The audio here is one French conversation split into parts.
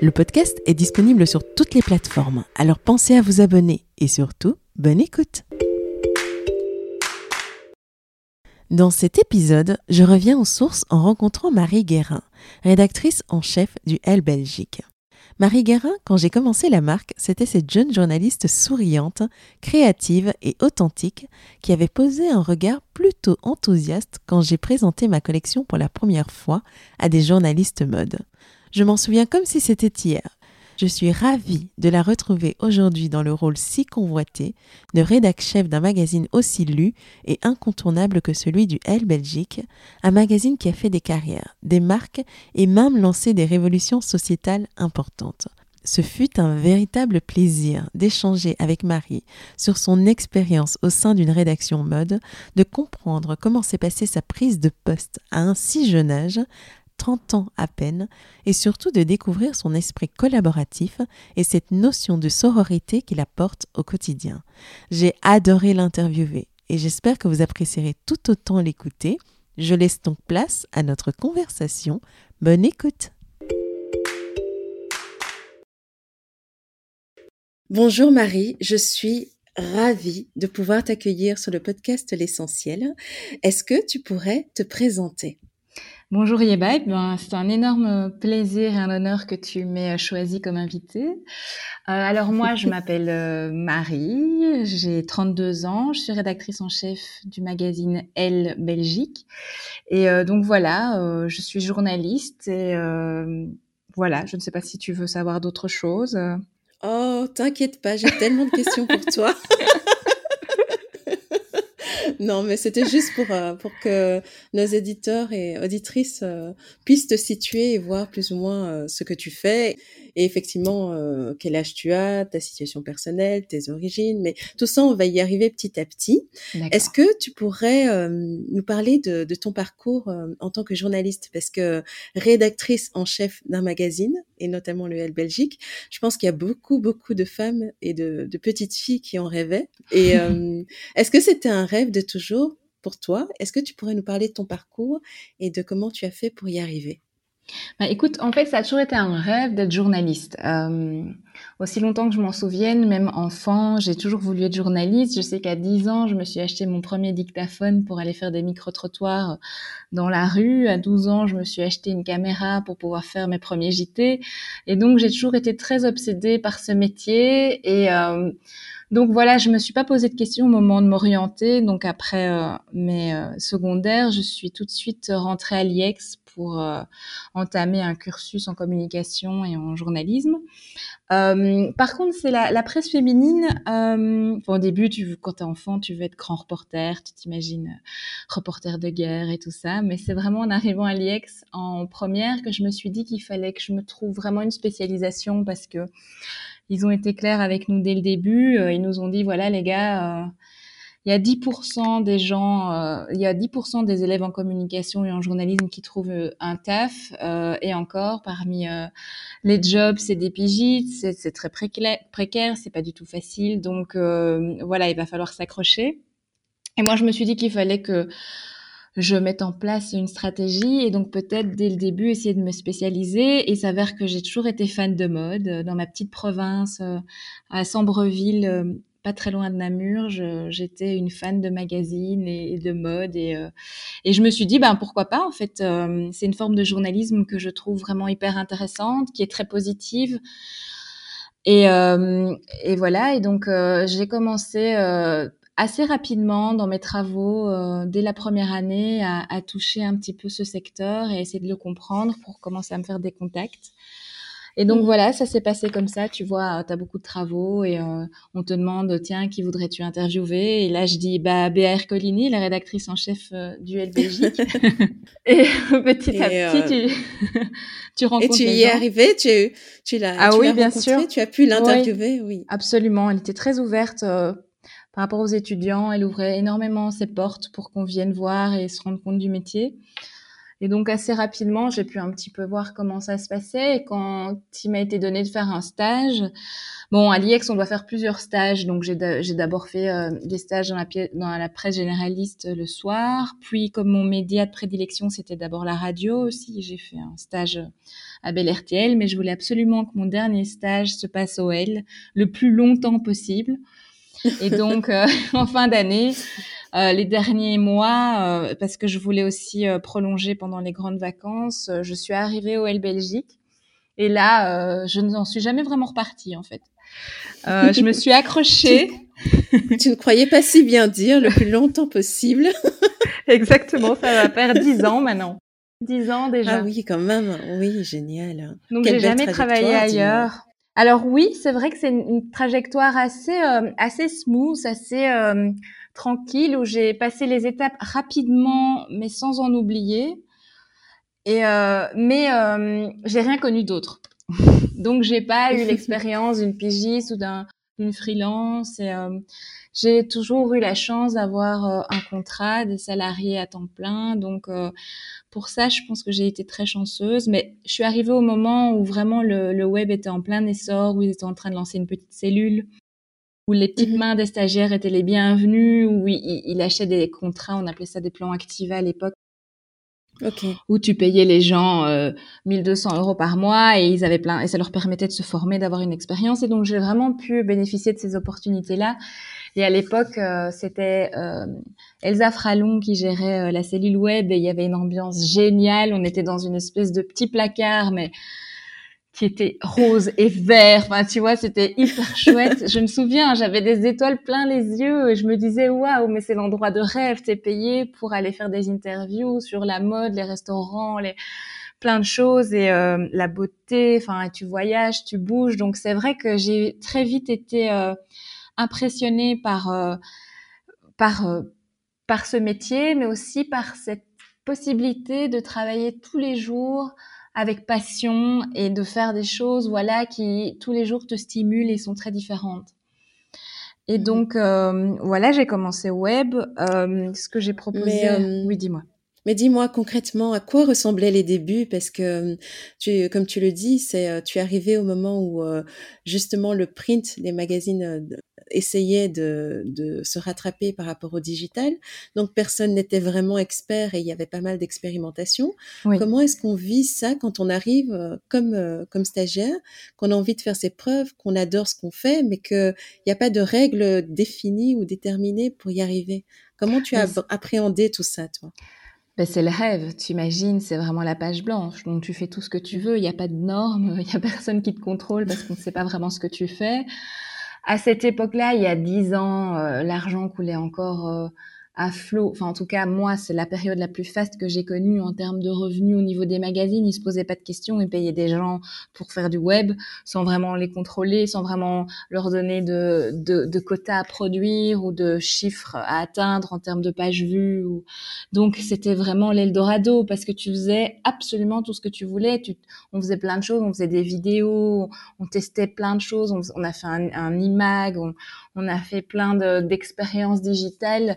Le podcast est disponible sur toutes les plateformes, alors pensez à vous abonner et surtout, bonne écoute. Dans cet épisode, je reviens aux sources en rencontrant Marie Guérin, rédactrice en chef du L Belgique. Marie Guérin, quand j'ai commencé la marque, c'était cette jeune journaliste souriante, créative et authentique qui avait posé un regard plutôt enthousiaste quand j'ai présenté ma collection pour la première fois à des journalistes mode. Je m'en souviens comme si c'était hier. Je suis ravie de la retrouver aujourd'hui dans le rôle si convoité de rédac chef d'un magazine aussi lu et incontournable que celui du L Belgique, un magazine qui a fait des carrières, des marques et même lancé des révolutions sociétales importantes. Ce fut un véritable plaisir d'échanger avec Marie sur son expérience au sein d'une rédaction mode, de comprendre comment s'est passée sa prise de poste à un si jeune âge, 30 ans à peine, et surtout de découvrir son esprit collaboratif et cette notion de sororité qu'il apporte au quotidien. J'ai adoré l'interviewer et j'espère que vous apprécierez tout autant l'écouter. Je laisse donc place à notre conversation. Bonne écoute. Bonjour Marie, je suis ravie de pouvoir t'accueillir sur le podcast L'essentiel. Est-ce que tu pourrais te présenter? Bonjour Yeba, eh ben, c'est un énorme plaisir et un honneur que tu m'aies choisi comme invitée. Euh, alors moi, je m'appelle euh, Marie, j'ai 32 ans, je suis rédactrice en chef du magazine Elle Belgique. Et euh, donc voilà, je suis journaliste et voilà, je ne sais pas si tu veux savoir d'autres choses. Oh, t'inquiète pas, j'ai tellement de questions pour toi. non, mais c'était juste pour, euh, pour que nos éditeurs et auditrices euh, puissent te situer et voir plus ou moins euh, ce que tu fais. Et effectivement, quel âge tu as, ta situation personnelle, tes origines. Mais tout ça, on va y arriver petit à petit. Est-ce que tu pourrais nous parler de, de ton parcours en tant que journaliste? Parce que rédactrice en chef d'un magazine, et notamment le L Belgique, je pense qu'il y a beaucoup, beaucoup de femmes et de, de petites filles qui en rêvaient. Et est-ce que c'était un rêve de toujours pour toi? Est-ce que tu pourrais nous parler de ton parcours et de comment tu as fait pour y arriver? Bah, écoute, en fait, ça a toujours été un rêve d'être journaliste. Euh, aussi longtemps que je m'en souvienne, même enfant, j'ai toujours voulu être journaliste. Je sais qu'à 10 ans, je me suis acheté mon premier dictaphone pour aller faire des micro-trottoirs dans la rue. À 12 ans, je me suis acheté une caméra pour pouvoir faire mes premiers JT. Et donc, j'ai toujours été très obsédée par ce métier. Et euh, donc voilà, je me suis pas posé de questions au moment de m'orienter. Donc après euh, mes secondaires, je suis tout de suite rentrée à l'IEX pour euh, entamer un cursus en communication et en journalisme. par contre, c'est la, presse féminine. au début, tu, quand tu es enfant, tu veux être grand reporter, tu t'imagines reporter de guerre et tout ça. Mais c'est vraiment en arrivant à l'IEX en première que je me suis dit qu'il fallait que je me trouve vraiment une spécialisation parce que ils ont été clairs avec nous dès le début. Euh, ils nous ont dit, voilà les gars, euh, il y a 10% des gens, euh, il y a 10% des élèves en communication et en journalisme qui trouvent un taf. et encore, parmi les jobs, c'est des pigites, c'est très précaire, précaire c'est pas du tout facile. Donc voilà, il va falloir s'accrocher. Et moi, je me suis dit qu'il fallait que je mette en place une stratégie et donc peut-être dès le début essayer de me spécialiser. Et s'avère que j'ai toujours été fan de mode. Dans ma petite province, euh, à Sambreville, euh, pas très loin de Namur, j'étais une fan de magazines et, de mode. Et, euh, et, je me suis dit, ben pourquoi pas En fait, c'est une forme de journalisme que je trouve vraiment hyper intéressante, qui est très positive Et, et voilà, et donc j'ai commencé assez rapidement dans mes travaux, dès la première année, à, à, toucher un petit peu ce secteur et essayer de le comprendre pour commencer à me faire des contacts. Et donc mmh. voilà, ça s'est passé comme ça. Tu vois, tu as beaucoup de travaux et euh, on te demande, tiens, qui voudrais-tu interviewer? Et là, je dis, bah, Béa Colini, la rédactrice en chef euh, du LBJ. et petit à petit, tu, tu rencontres. Et tu y es arrivée Tu, tu l'as ah, oui, bien sûr. Tu as pu l'interviewer Oui, Absolument. Elle était très ouverte. Euh, par rapport aux étudiants, elle ouvrait énormément ses portes pour qu'on vienne voir et se rendre compte du métier. Et donc assez rapidement, j'ai pu un petit peu voir comment ça se passait. Et quand il m'a été donné de faire un stage, bon, à l'IEX, on doit faire plusieurs stages. Donc j'ai d'abord fait euh, des stages dans la, presse généraliste le soir. Puis comme mon média de prédilection, c'était d'abord la radio aussi, j'ai fait un stage à Bel RTL. Mais je voulais absolument que mon dernier stage se passe au L le plus longtemps possible. Et donc, euh, en fin d'année, euh, les derniers mois, euh, parce que je voulais aussi euh, prolonger pendant les grandes vacances, je suis arrivée au L Belgique. Et là, je n'en suis jamais vraiment repartie, en fait. je me suis accrochée. tu ne croyais pas si bien dire le plus longtemps possible. Exactement, ça va faire dix ans maintenant. Dix ans déjà. Ah oui, quand même. Oui, génial. Donc j'ai jamais travaillé ailleurs. Alors oui, c'est vrai que c'est une, trajectoire assez assez smooth, assez tranquille où j'ai passé les étapes rapidement, mais sans en oublier. Et euh, mais euh, j'ai rien connu d'autre. Donc j'ai pas eu l'expérience d'une pigiste ou d'une freelance. Et euh, j'ai toujours eu la chance d'avoir un contrat, des salariés à temps plein. Donc pour ça, je pense que j'ai été très chanceuse. Mais je suis arrivée au moment où vraiment le, le web était en plein essor, où ils étaient en train de lancer une petite cellule où les petites mhm. mains des stagiaires étaient les bienvenues, où il, il achetait des contrats, on appelait ça des plans activés à l'époque, okay. où tu payais les gens euh, 1200 euros par mois et ils avaient plein et ça leur permettait de se former, d'avoir une expérience. Et donc j'ai vraiment pu bénéficier de ces opportunités-là. Et à l'époque, euh, c'était euh, Elsa Fralon qui gérait euh, la cellule web et il y avait une ambiance géniale. On était dans une espèce de petit placard, mais qui était rose et vert. Enfin, tu vois, c'était hyper chouette. Je me souviens, j'avais des étoiles plein les yeux et je me disais, waouh, mais c'est l'endroit de rêve. T'es payé pour aller faire des interviews sur la mode, les restaurants, les plein de choses et euh, la beauté. Enfin, tu voyages, tu bouges. Donc, c'est vrai que j'ai très vite été euh, impressionnée par euh, par par ce métier, mais aussi par cette possibilité de travailler tous les jours avec passion et de faire des choses voilà qui tous les jours te stimulent et sont très différentes. Et mmh donc euh, voilà, j'ai commencé web. Euh, ce que j'ai proposé, euh, oui, dis-moi. Mais dis-moi concrètement à quoi ressemblaient les débuts? Parce que tu, comme tu le dis, c'est tu es arrivé au moment où justement le print des magazines essayait de, de, se rattraper par rapport au digital. Donc personne n'était vraiment expert et il y avait pas mal d'expérimentation. Comment est-ce qu'on vit ça quand on arrive euh, comme euh, comme stagiaire, qu'on a envie de faire ses preuves, qu'on adore ce qu'on fait, mais qu'il n'y a pas de règles définies ou déterminées pour y arriver? Comment tu as appréhendé tout ça, toi? Ben, c'est le rêve, tu imagines, c'est vraiment la page blanche. Donc tu fais tout ce que tu veux, il n'y a pas de normes, il n'y a personne qui te contrôle parce qu'on ne sait pas vraiment ce que tu fais à cette époque-là, il y a dix ans, euh, l'argent coulait encore euh, à flot. Enfin, en tout cas, moi, c'est la période la plus faste que j'ai connue en termes de revenus au niveau des magazines. Ils se posaient pas de questions, ils payaient des gens pour faire du web sans vraiment les contrôler, sans vraiment leur donner de, de, de quotas à produire ou de chiffres à atteindre en termes de pages vues. Donc, c'était vraiment l'Eldorado parce que tu faisais absolument tout ce que tu voulais. Tu... On faisait plein de choses, on faisait des vidéos, on testait plein de choses, on, a fait un, un imag, on, on a fait plein d'expériences digitales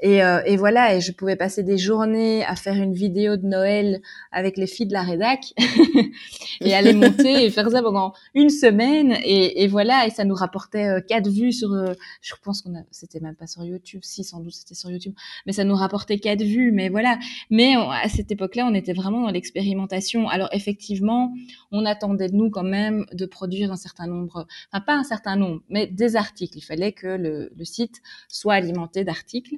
et, euh, et, voilà, et je pouvais passer des journées à faire une vidéo de Noël avec les filles de la rédac et aller monter et faire ça pendant une semaine. Et, et voilà, et ça nous rapportait euh, quatre vues sur. Euh, je pense qu'on c'était même pas sur YouTube, si sans doute c'était sur YouTube, mais ça nous rapportait quatre vues. Mais voilà. Mais à cette époque-là, on était vraiment dans l'expérimentation. Alors effectivement, on attendait de nous quand même de produire un certain nombre, enfin pas un certain nombre, mais des articles. Il fallait que le, le site soit alimenté d'articles.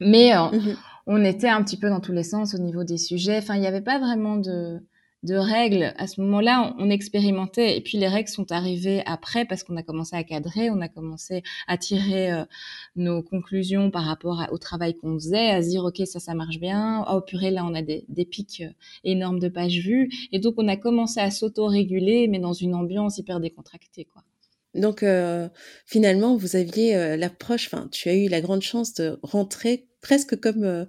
Mais euh, mmh on était un petit peu dans tous les sens au niveau des sujets. Enfin, il n'y avait pas vraiment de de règles. À ce moment-là, on, expérimentait et puis les règles sont arrivées après parce qu'on a commencé à cadrer, on a commencé à tirer euh, nos conclusions par rapport au travail qu'on faisait, à se dire ok ça ça marche bien, oh purée là on a des, des pics euh, énormes de pages vues et donc on a commencé à s'auto-réguler mais dans une ambiance hyper décontractée quoi. Donc euh, finalement, vous aviez l'approche, enfin, tu as eu la grande chance de rentrer presque comme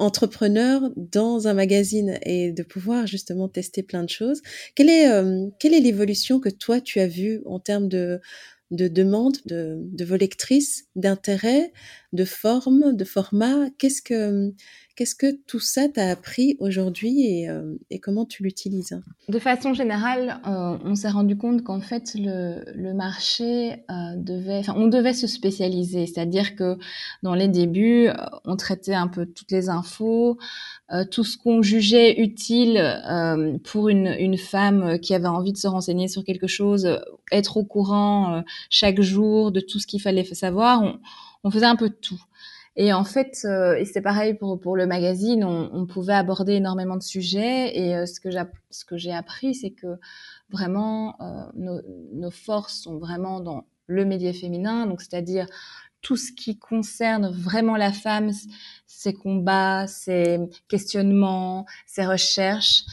entrepreneur dans un magazine et de pouvoir justement tester plein de choses. Quelle est, euh, quelle est l'évolution que toi tu as vue en termes de, de demande de, de vos lectrices, d'intérêt, de forme, de format? Qu'est-ce que Qu'est-ce que tout ça t'a appris aujourd'hui et, euh, comment tu l'utilises? De façon générale, euh, on s'est rendu compte qu'en fait le, marché euh, devait, on devait se spécialiser, c'est-à-dire que dans les débuts, euh, on traitait un peu toutes les infos, tout ce qu'on jugeait utile pour une, femme qui avait envie de se renseigner sur quelque chose, être au courant chaque jour de tout ce qu'il fallait savoir. On, on faisait un peu tout. Et en fait, euh, et c'est pareil pour, pour le magazine, on, pouvait aborder énormément de sujets. Et euh, ce que ce j'ai appris, c'est que vraiment euh, nos, forces sont vraiment dans le média féminin, donc c'est-à-dire tout ce qui concerne vraiment la femme, ses combats, ses questionnements, ses recherches,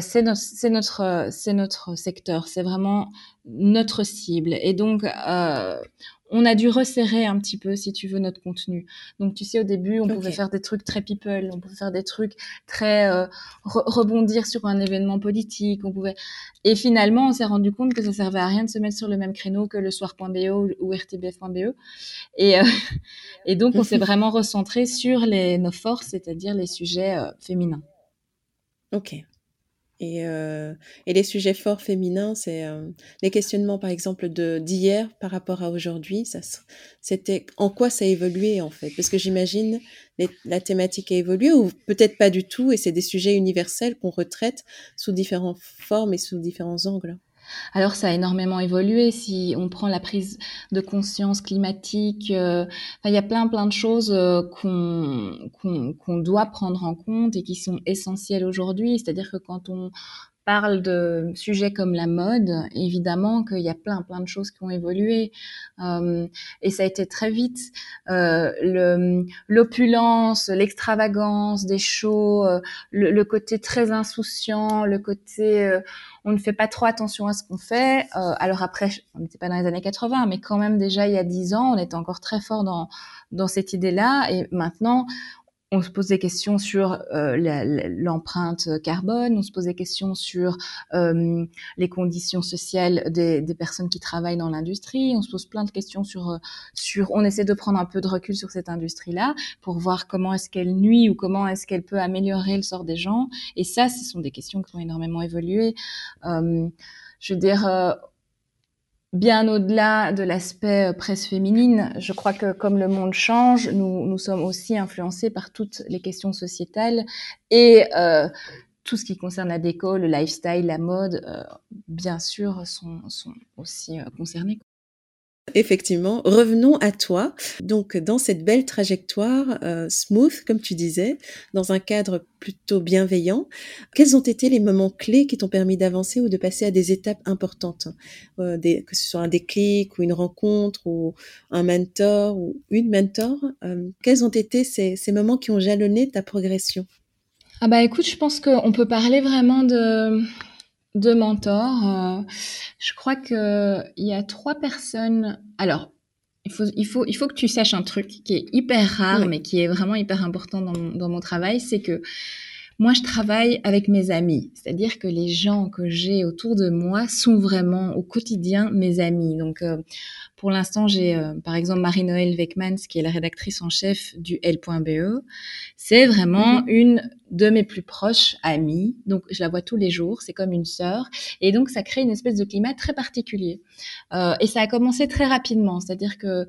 c'est notre, c'est notre, secteur, c'est vraiment notre cible. Et donc, on a dû resserrer un petit peu, si tu veux, notre contenu. Donc, tu sais, au début, on pouvait faire des trucs très people, on pouvait faire des trucs très euh, rebondir sur un événement politique, on pouvait. Et finalement, on s'est rendu compte que ça servait à rien de se mettre sur le même créneau que le soir.be ou, rtbf.be. Et, euh, et donc, on s'est vraiment recentré sur les, nos forces, c'est-à-dire les sujets euh, féminins. Ok. Et, euh, et, les sujets forts féminins, c'est euh, les questionnements, par exemple, de d'hier par rapport à aujourd'hui. C'était en quoi ça a évolué en fait? Parce que j'imagine la thématique a évolué ou peut-être pas du tout, et c'est des sujets universels qu'on retraite sous différentes formes et sous différents angles? Alors ça a énormément évolué si on prend la prise de conscience climatique. Euh, il y a plein plein de choses euh, qu'on doit prendre en compte et qui sont essentielles aujourd'hui. C'est-à-dire que quand on parle de sujets comme la mode, évidemment qu'il y a plein plein de choses qui ont évolué euh, et ça a été très vite euh, l'opulence, l'extravagance des shows, euh, le, le, côté très insouciant, le côté euh, on ne fait pas trop attention à ce qu'on fait. Euh, alors après, on n'était pas dans les années 80, mais quand même déjà il y a dix ans, on était encore très fort dans dans cette idée-là et maintenant on se pose des questions sur euh, l'empreinte carbone, on se pose des questions sur les conditions sociales des, personnes qui travaillent dans l'industrie, on se pose plein de questions sur, euh, sur, on essaie de prendre un peu de recul sur cette industrie-là pour voir comment est-ce qu'elle nuit ou comment est-ce qu'elle peut améliorer le sort des gens. Et ça, ce sont des questions qui ont énormément évolué. Je veux dire, euh, bien au-delà de l'aspect euh, presse féminine, je crois que comme le monde change, nous, nous sommes aussi influencés par toutes les questions sociétales et euh, tout ce qui concerne la déco, le lifestyle, la mode, euh, bien sûr, sont, aussi concernés. Effectivement, revenons à toi. Donc, dans cette belle trajectoire euh, smooth, comme tu disais, dans un cadre plutôt bienveillant, quels ont été les moments clés qui t'ont permis d'avancer ou de passer à des étapes importantes, euh, que ce soit un déclic ou une rencontre ou un mentor ou une mentor euh, Quels ont été ces, ces moments qui ont jalonné ta progression? Ah bah écoute, je pense qu'on peut parler vraiment de de mentors. Euh, je crois que il y a trois personnes. Alors, il faut, il faut, il faut que tu saches un truc qui est hyper rare, mais qui est vraiment hyper important dans, dans mon travail, c'est que moi, je travaille avec mes amis, c'est-à-dire que les gens que j'ai autour de moi sont vraiment au quotidien mes amis. Donc, euh, pour l'instant, j'ai euh, par exemple Marie-Noël Weckmans, qui est la rédactrice en chef du L.be. C'est vraiment mhm. une de mes plus proches amies. Donc, je la vois tous les jours. C'est comme une sœur. Et donc, ça crée une espèce de climat très particulier. Euh, et ça a commencé très rapidement. C'est-à-dire que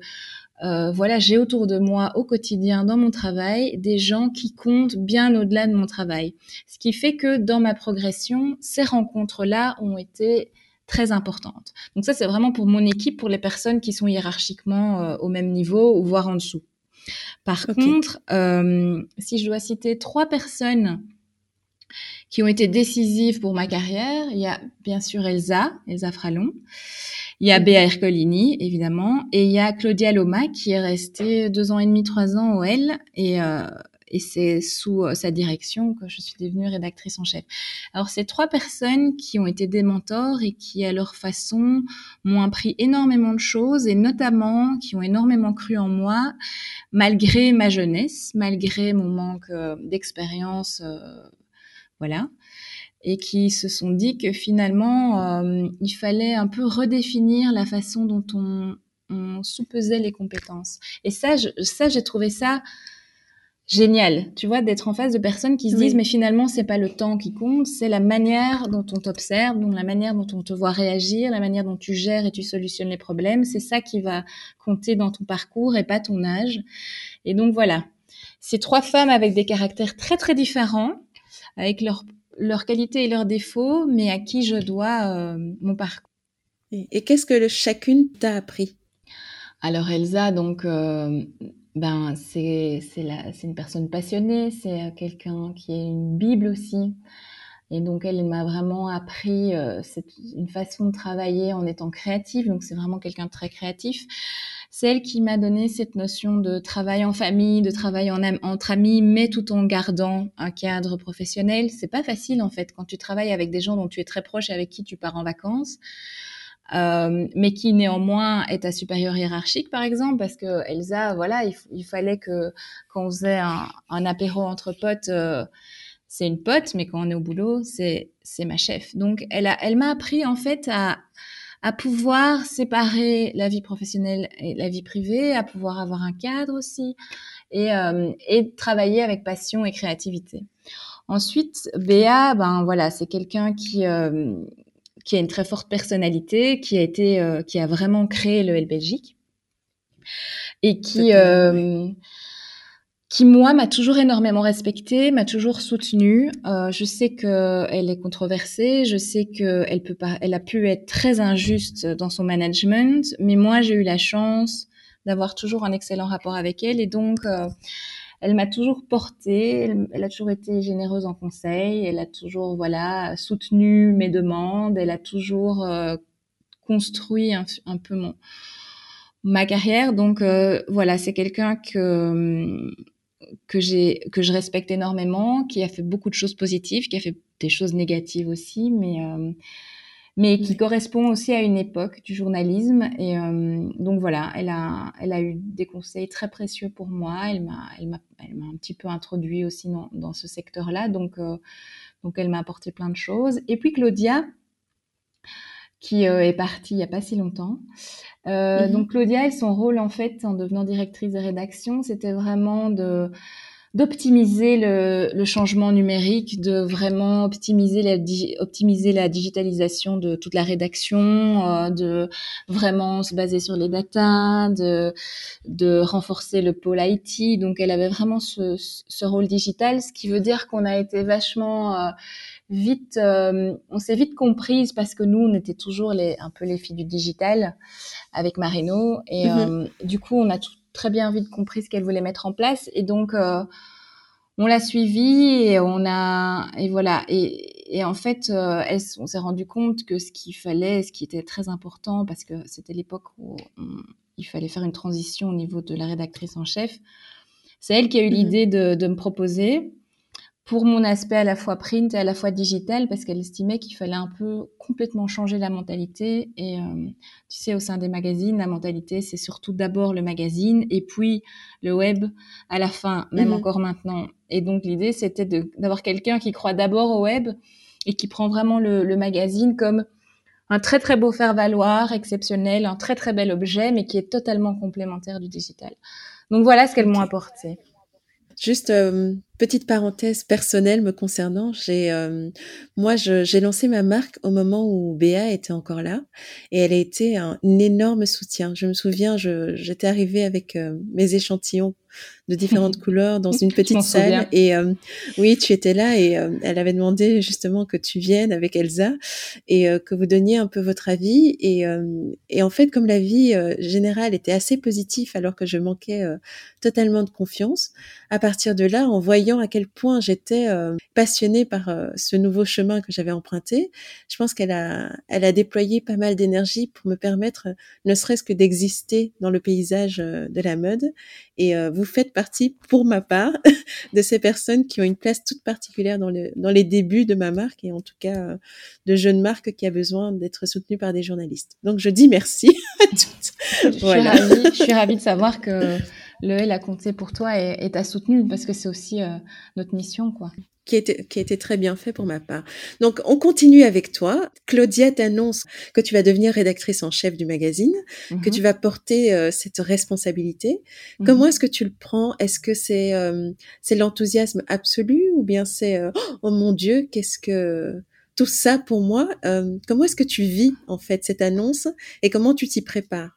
euh, voilà, j'ai autour de moi au quotidien, dans mon travail, des gens qui comptent bien au-delà de mon travail. Ce qui fait que dans ma progression, ces rencontres-là ont été très importantes. Donc ça, c'est vraiment pour mon équipe, pour les personnes qui sont hiérarchiquement euh, au même niveau ou voire en dessous. Par contre, euh, si je dois citer trois personnes qui ont été décisives pour ma carrière. Il y a bien sûr Elsa, Elsa Fralon. Il y a Béa Ercolini, évidemment, et il y a Claudia Loma qui est restée deux ans et demi, trois ans au L, et, euh, et c'est sous euh, sa direction que je suis devenue rédactrice en chef. Alors, c'est trois personnes qui ont été des mentors et qui, à leur façon, m'ont appris énormément de choses et notamment qui ont énormément cru en moi, malgré ma jeunesse, malgré mon manque euh, d'expérience, voilà et qui se sont dit que finalement, euh, il fallait un peu redéfinir la façon dont on, on sous-pesait les compétences. Et ça, ça, j'ai trouvé ça génial, tu vois, d'être en face de personnes qui se disent, mais finalement, c'est pas le temps qui compte, c'est la manière dont on t'observe, donc la manière dont on te voit réagir, la manière dont tu gères et tu solutionnes les problèmes, c'est ça qui va compter dans ton parcours et pas ton âge. Et donc voilà, ces trois femmes avec des caractères très très différents, avec leurs leurs qualités et leurs défauts, mais à qui je dois euh, mon parcours. Et, qu'est-ce que chacune t'a appris? Alors Elsa, donc, euh, ben c'est c'est une personne passionnée, c'est quelqu'un qui est une bible aussi. Et donc elle m'a vraiment appris euh, une façon de travailler en étant créative. Donc c'est vraiment quelqu'un de très créatif celle qui m'a donné cette notion de travail en famille, de travail en, entre amis, mais tout en gardant un cadre professionnel. C'est pas facile en fait quand tu travailles avec des gens dont tu es très proche et avec qui tu pars en vacances. Euh, mais qui néanmoins est ta supérieure hiérarchique, par exemple, parce que Elsa, voilà, il, fallait que quand on faisait un, apéro entre potes, euh, c'est une pote, mais quand on est au boulot, c'est c'est ma chef. Donc elle a, elle m'a appris en fait à à pouvoir séparer la vie professionnelle et la vie privée, à pouvoir avoir un cadre aussi et, euh, et travailler avec passion et créativité. Ensuite, Béa, ben voilà, c'est quelqu'un qui euh, qui a une très forte personnalité, qui a été, euh, qui a vraiment créé le L Belgique et qui euh, qui moi m'a toujours énormément respectée, m'a toujours soutenue. Euh, je sais que elle est controversée, je sais que elle peut pas, elle a pu être très injuste dans son management, mais moi j'ai eu la chance d'avoir toujours un excellent rapport avec elle et donc euh, elle m'a toujours portée, elle, a toujours été généreuse en conseil, elle a toujours voilà soutenu mes demandes, elle a toujours euh, construit un, un, peu mon ma carrière. Donc euh, voilà, c'est quelqu'un que que j'ai que je respecte énormément, qui a fait beaucoup de choses positives, qui a fait des choses négatives aussi, mais euh, mais qui correspond aussi à une époque du journalisme. Et euh, donc voilà, elle a elle a eu des conseils très précieux pour moi. Elle m'a elle m'a elle m'a un petit peu introduit aussi dans, dans ce secteur-là. Donc euh, donc elle m'a apporté plein de choses. Et puis Claudia, qui est partie il y a pas si longtemps. Euh, mmh donc Claudia, et son rôle en fait en devenant directrice de rédaction, c'était vraiment de d'optimiser le, le, changement numérique, de vraiment optimiser la, optimiser la digitalisation de toute la rédaction, euh, de vraiment se baser sur les datas, de, de renforcer le pôle IT. Donc elle avait vraiment ce, ce rôle digital, ce qui veut dire qu'on a été vachement euh, vite, euh, on s'est vite comprise parce que nous, on était toujours les, un peu les filles du digital avec Marino. Et mhm. euh, du coup, on a tout, très bien vite compris ce qu'elle voulait mettre en place. Et donc, euh, on l'a suivie et on a, et voilà. Et, et en fait, elle, on s'est rendu compte que ce qu'il fallait, ce qui était très important, parce que c'était l'époque où il fallait faire une transition au niveau de la rédactrice en chef, c'est elle qui a eu mhm. l'idée de, de me proposer pour mon aspect à la fois print et à la fois digital parce qu'elle estimait qu'il fallait un peu complètement changer la mentalité. Et euh, tu sais au sein des magazines la mentalité c'est surtout d'abord le magazine et puis le web à la fin même mhm. encore maintenant. Et donc l'idée c'était d'avoir quelqu'un qui croit d'abord au web et qui prend vraiment le, le magazine comme un très très beau faire valoir exceptionnel un très très bel objet mais qui est totalement complémentaire du digital. Donc voilà ce qu'elles m'ont apporté. Juste euh, petite parenthèse personnelle me concernant, j'ai euh, moi j'ai lancé ma marque au moment où Béa était encore là et elle a été un, énorme soutien. Je me souviens, j'étais arrivée avec euh, mes échantillons de différentes couleurs dans une petite salle. Et euh, oui, tu étais là et euh, elle avait demandé justement que tu viennes avec Elsa et euh, que vous donniez un peu votre avis. Et, et en fait, comme la vie générale était assez positive alors que je manquais totalement de confiance, à partir de là, en voyant voyant à quel point j'étais euh, passionnée par euh, ce nouveau chemin que j'avais emprunté, je pense qu'elle a, elle a déployé pas mal d'énergie pour me permettre, ne serait-ce que d'exister dans le paysage de la mode. Et vous faites partie, pour ma part, de ces personnes qui ont une place toute particulière dans, le, dans les débuts de ma marque et en tout cas de jeune marque qui a besoin d'être soutenue par des journalistes. Donc je dis merci à toutes. Je, suis ravie, je suis ravie de savoir que le L a compté pour toi et t'a soutenu parce que c'est aussi euh, notre mission, quoi. Qui était, qui était très bien fait pour ma part. Donc, on continue avec toi. Claudia t'annonce que tu vas devenir rédactrice en chef du magazine, que tu mhm. vas porter euh, cette responsabilité. Mhm. Comment est-ce que tu le prends? Est-ce que c'est euh, c'est l'enthousiasme absolu ou bien c'est oh mon Dieu, qu'est-ce que tout ça pour moi? Comment est-ce que tu vis en fait cette annonce et comment tu t'y prépares?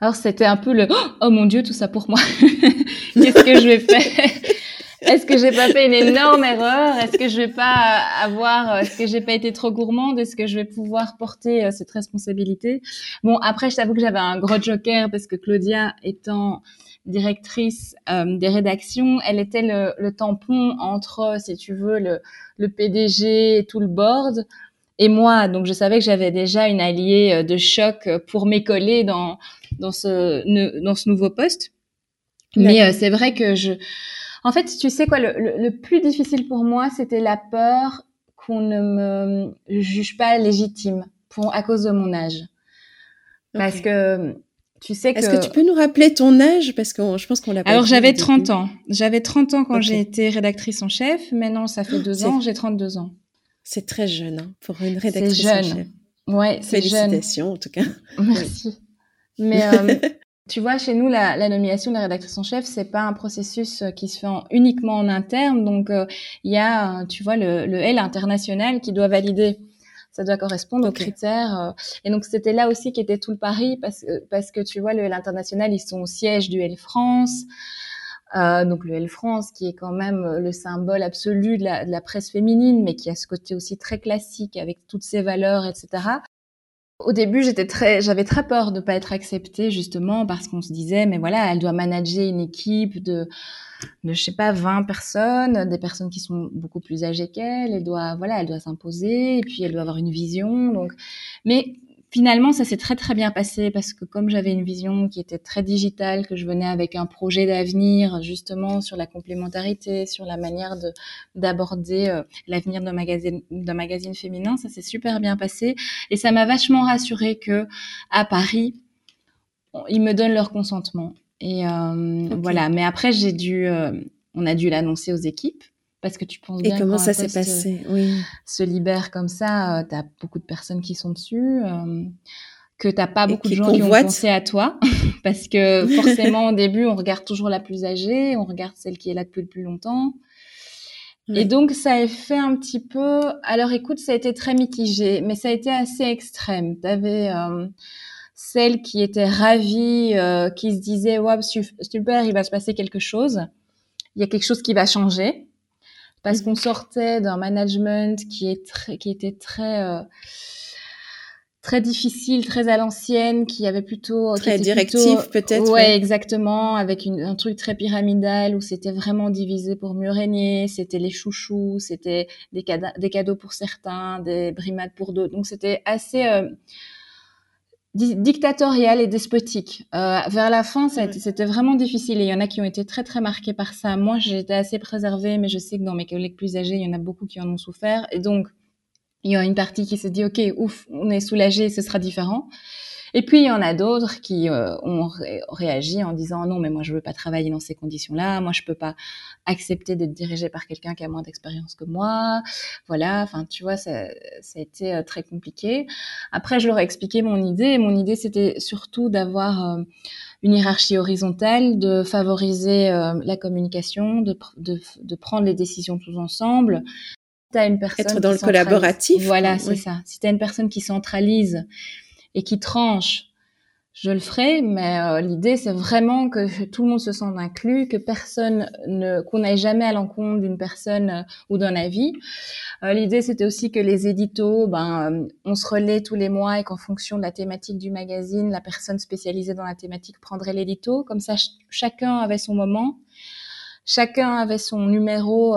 Alors c'était un peu le oh mon dieu tout ça pour moi. Qu'est-ce que je vais faire? Est-ce que j'ai pas fait une énorme erreur? Est-ce que je vais pas avoir Est-ce que j'ai pas été trop gourmande? Est-ce que je vais pouvoir porter euh, cette responsabilité? Bon après je t'avoue que j'avais un gros joker parce que Claudia étant directrice euh, des rédactions, elle était le, le, tampon entre, si tu veux, le, le PDG et tout le board et moi. Donc, je savais que j'avais déjà une alliée euh, de choc pour m'écoller dans dans ce dans ce nouveau poste. Mais euh, c'est vrai que je, en fait, tu sais quoi, le, le, plus difficile pour moi, c'était la peur qu'on ne me juge pas légitime pour à cause de mon âge, parce que tu sais que. Est-ce que tu peux nous rappeler ton âge? Parce que je pense qu'on l'a. pas Alors j'avais 30 ans. J'avais 30 ans quand j'ai été rédactrice en chef. Maintenant, ça fait deux ans. J'ai 32 ans. C'est très jeune hein, pour une rédactrice jeune. en chef. Ouais, c'est jeune. Félicitations en tout cas. Merci. Mais euh, tu vois, chez nous, la, la, nomination de la rédactrice en chef, c'est pas un processus euh, qui se fait uniquement en interne. Donc, euh, il y a, tu vois, le, le, L international qui doit valider. Ça doit correspondre aux critères. et donc, c'était là aussi qui était tout le pari parce, parce que, tu vois, le L international, ils sont au siège du L France. Euh, donc le L France, qui est quand même le symbole absolu de la, de la, presse féminine, mais qui a ce côté aussi très classique avec toutes ses valeurs, etc. Au début, j'étais très, j'avais très peur de pas être acceptée justement parce qu'on se disait, mais voilà, elle doit manager une équipe de, de je sais pas, 20 personnes, des personnes qui sont beaucoup plus âgées qu'elle. Elle doit, voilà, elle doit s'imposer et puis elle doit avoir une vision. Donc, mais Finalement, ça s'est très très bien passé parce que comme j'avais une vision qui était très digitale, que je venais avec un projet d'avenir justement sur la complémentarité, sur la manière de d'aborder euh, l'avenir d'un magazine d'un magazine féminin, ça s'est super bien passé et ça m'a vachement rassuré que à Paris, ils me donnent leur consentement. Et euh, voilà. Mais après, j'ai dû, euh, on a dû l'annoncer aux équipes parce que tu penses bien Et comment ça s'est passé? Oui. Se libère comme ça, euh, tu as beaucoup de personnes qui sont dessus, euh, que t'as pas beaucoup de gens qui ont pensé à toi, parce que forcément au début on regarde toujours la plus âgée, on regarde celle qui est là depuis le plus longtemps. Et donc ça a fait un petit peu. Alors écoute, ça a été très mitigé, mais ça a été assez extrême. T'avais euh, celle qui était ravie, euh, qui se disait ouais super, il va se passer quelque chose. Il y a quelque chose qui va changer parce qu'on sortait d'un management qui est très, qui était très euh, très difficile, très à l'ancienne, qui avait plutôt très directif peut-être. Ouais, exactement, avec une, un truc très pyramidal où c'était vraiment divisé pour mieux régner. C'était les chouchous, c'était des, des cadeaux pour certains, des brimades pour d'autres. Donc c'était assez euh, dictatorial et despotique. Euh, vers la fin, c'était vraiment difficile et il y en a qui ont été très très marqués par ça. Moi, j'ai été assez préservée, mais je sais que dans mes collègues plus âgés, il y en a beaucoup qui en ont souffert. Et donc, il y a une partie qui se dit, OK, ouf, on est soulagé, ce sera différent. Et puis il y en a d'autres qui euh, ont réagi en disant non mais moi je veux pas travailler dans ces conditions-là, moi je peux pas accepter d'être dirigé par quelqu'un qui a moins d'expérience que moi, voilà. Enfin tu vois ça, ça a été euh, très compliqué. Après je leur ai expliqué mon idée. mon idée c'était surtout d'avoir euh, une hiérarchie horizontale, de favoriser la communication, de, de, de prendre les décisions tous ensemble, as une personne être dans le collaboratif. Voilà, c'est ça. Si tu as une personne qui centralise et qui tranche, je le ferai, mais euh, l'idée c'est vraiment que tout le monde se sente inclus, que personne ne qu'on n'aille jamais à l'encontre d'une personne euh, ou d'un avis. Euh, l'idée c'était aussi que les éditos, ben on se relaie tous les mois et qu'en fonction de la thématique du magazine, la personne spécialisée dans la thématique prendrait l'édito, comme ça chacun avait son moment. chacun avait son numéro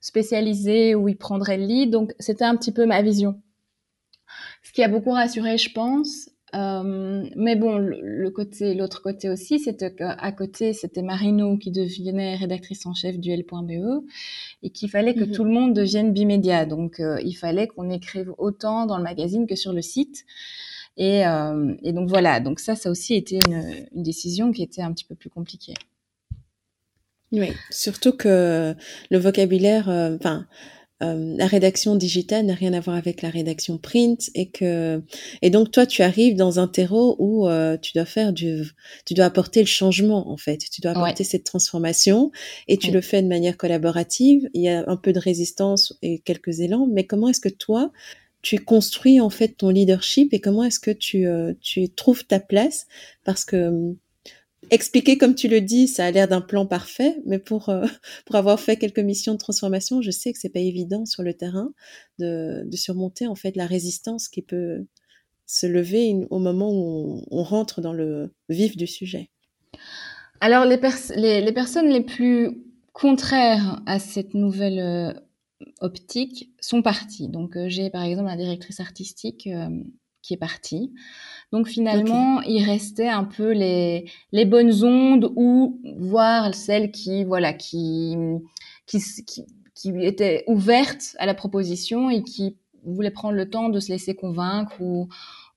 spécialisé où il prendrait le lit. Donc, c'était un petit peu ma vision. Ce qui a beaucoup rassuré, je pense. Euh, mais bon, le, côté, l'autre côté aussi, c'était qu'à côté, c'était Marino qui devenait rédactrice en chef du L.be et qu'il fallait que mhm. tout le monde devienne bimédia. Donc, euh, il fallait qu'on écrive autant dans le magazine que sur le site. Et, euh, et donc voilà. Donc ça, ça a aussi été une, une décision qui était un petit peu plus compliquée. Oui, surtout que le vocabulaire, enfin, euh, la rédaction digitale n'a rien à voir avec la rédaction print et que et donc toi tu arrives dans un terreau où euh, tu dois faire du tu dois apporter le changement en fait. Tu dois apporter cette transformation et tu le fais de manière collaborative. Il y a un peu de résistance et quelques élans mais comment est-ce que toi tu construis en fait ton leadership et comment est-ce que tu tu trouves ta place? Parce que expliquer comme tu le dis, ça a l'air d'un plan parfait, mais pour, euh, pour avoir fait quelques missions de transformation, je sais que c'est pas évident sur le terrain de, de, surmonter en fait la résistance qui peut se lever au moment où on, rentre dans le vif du sujet. Alors les, les, les, personnes les plus contraires à cette nouvelle euh, optique sont parties. Donc euh, j'ai par exemple la directrice artistique qui est partie. Donc finalement, il restait un peu les, les bonnes ondes ou voir celles qui, voilà, qui, qui, qui, étaient ouvertes à la proposition et qui voulaient prendre le temps de se laisser convaincre ou,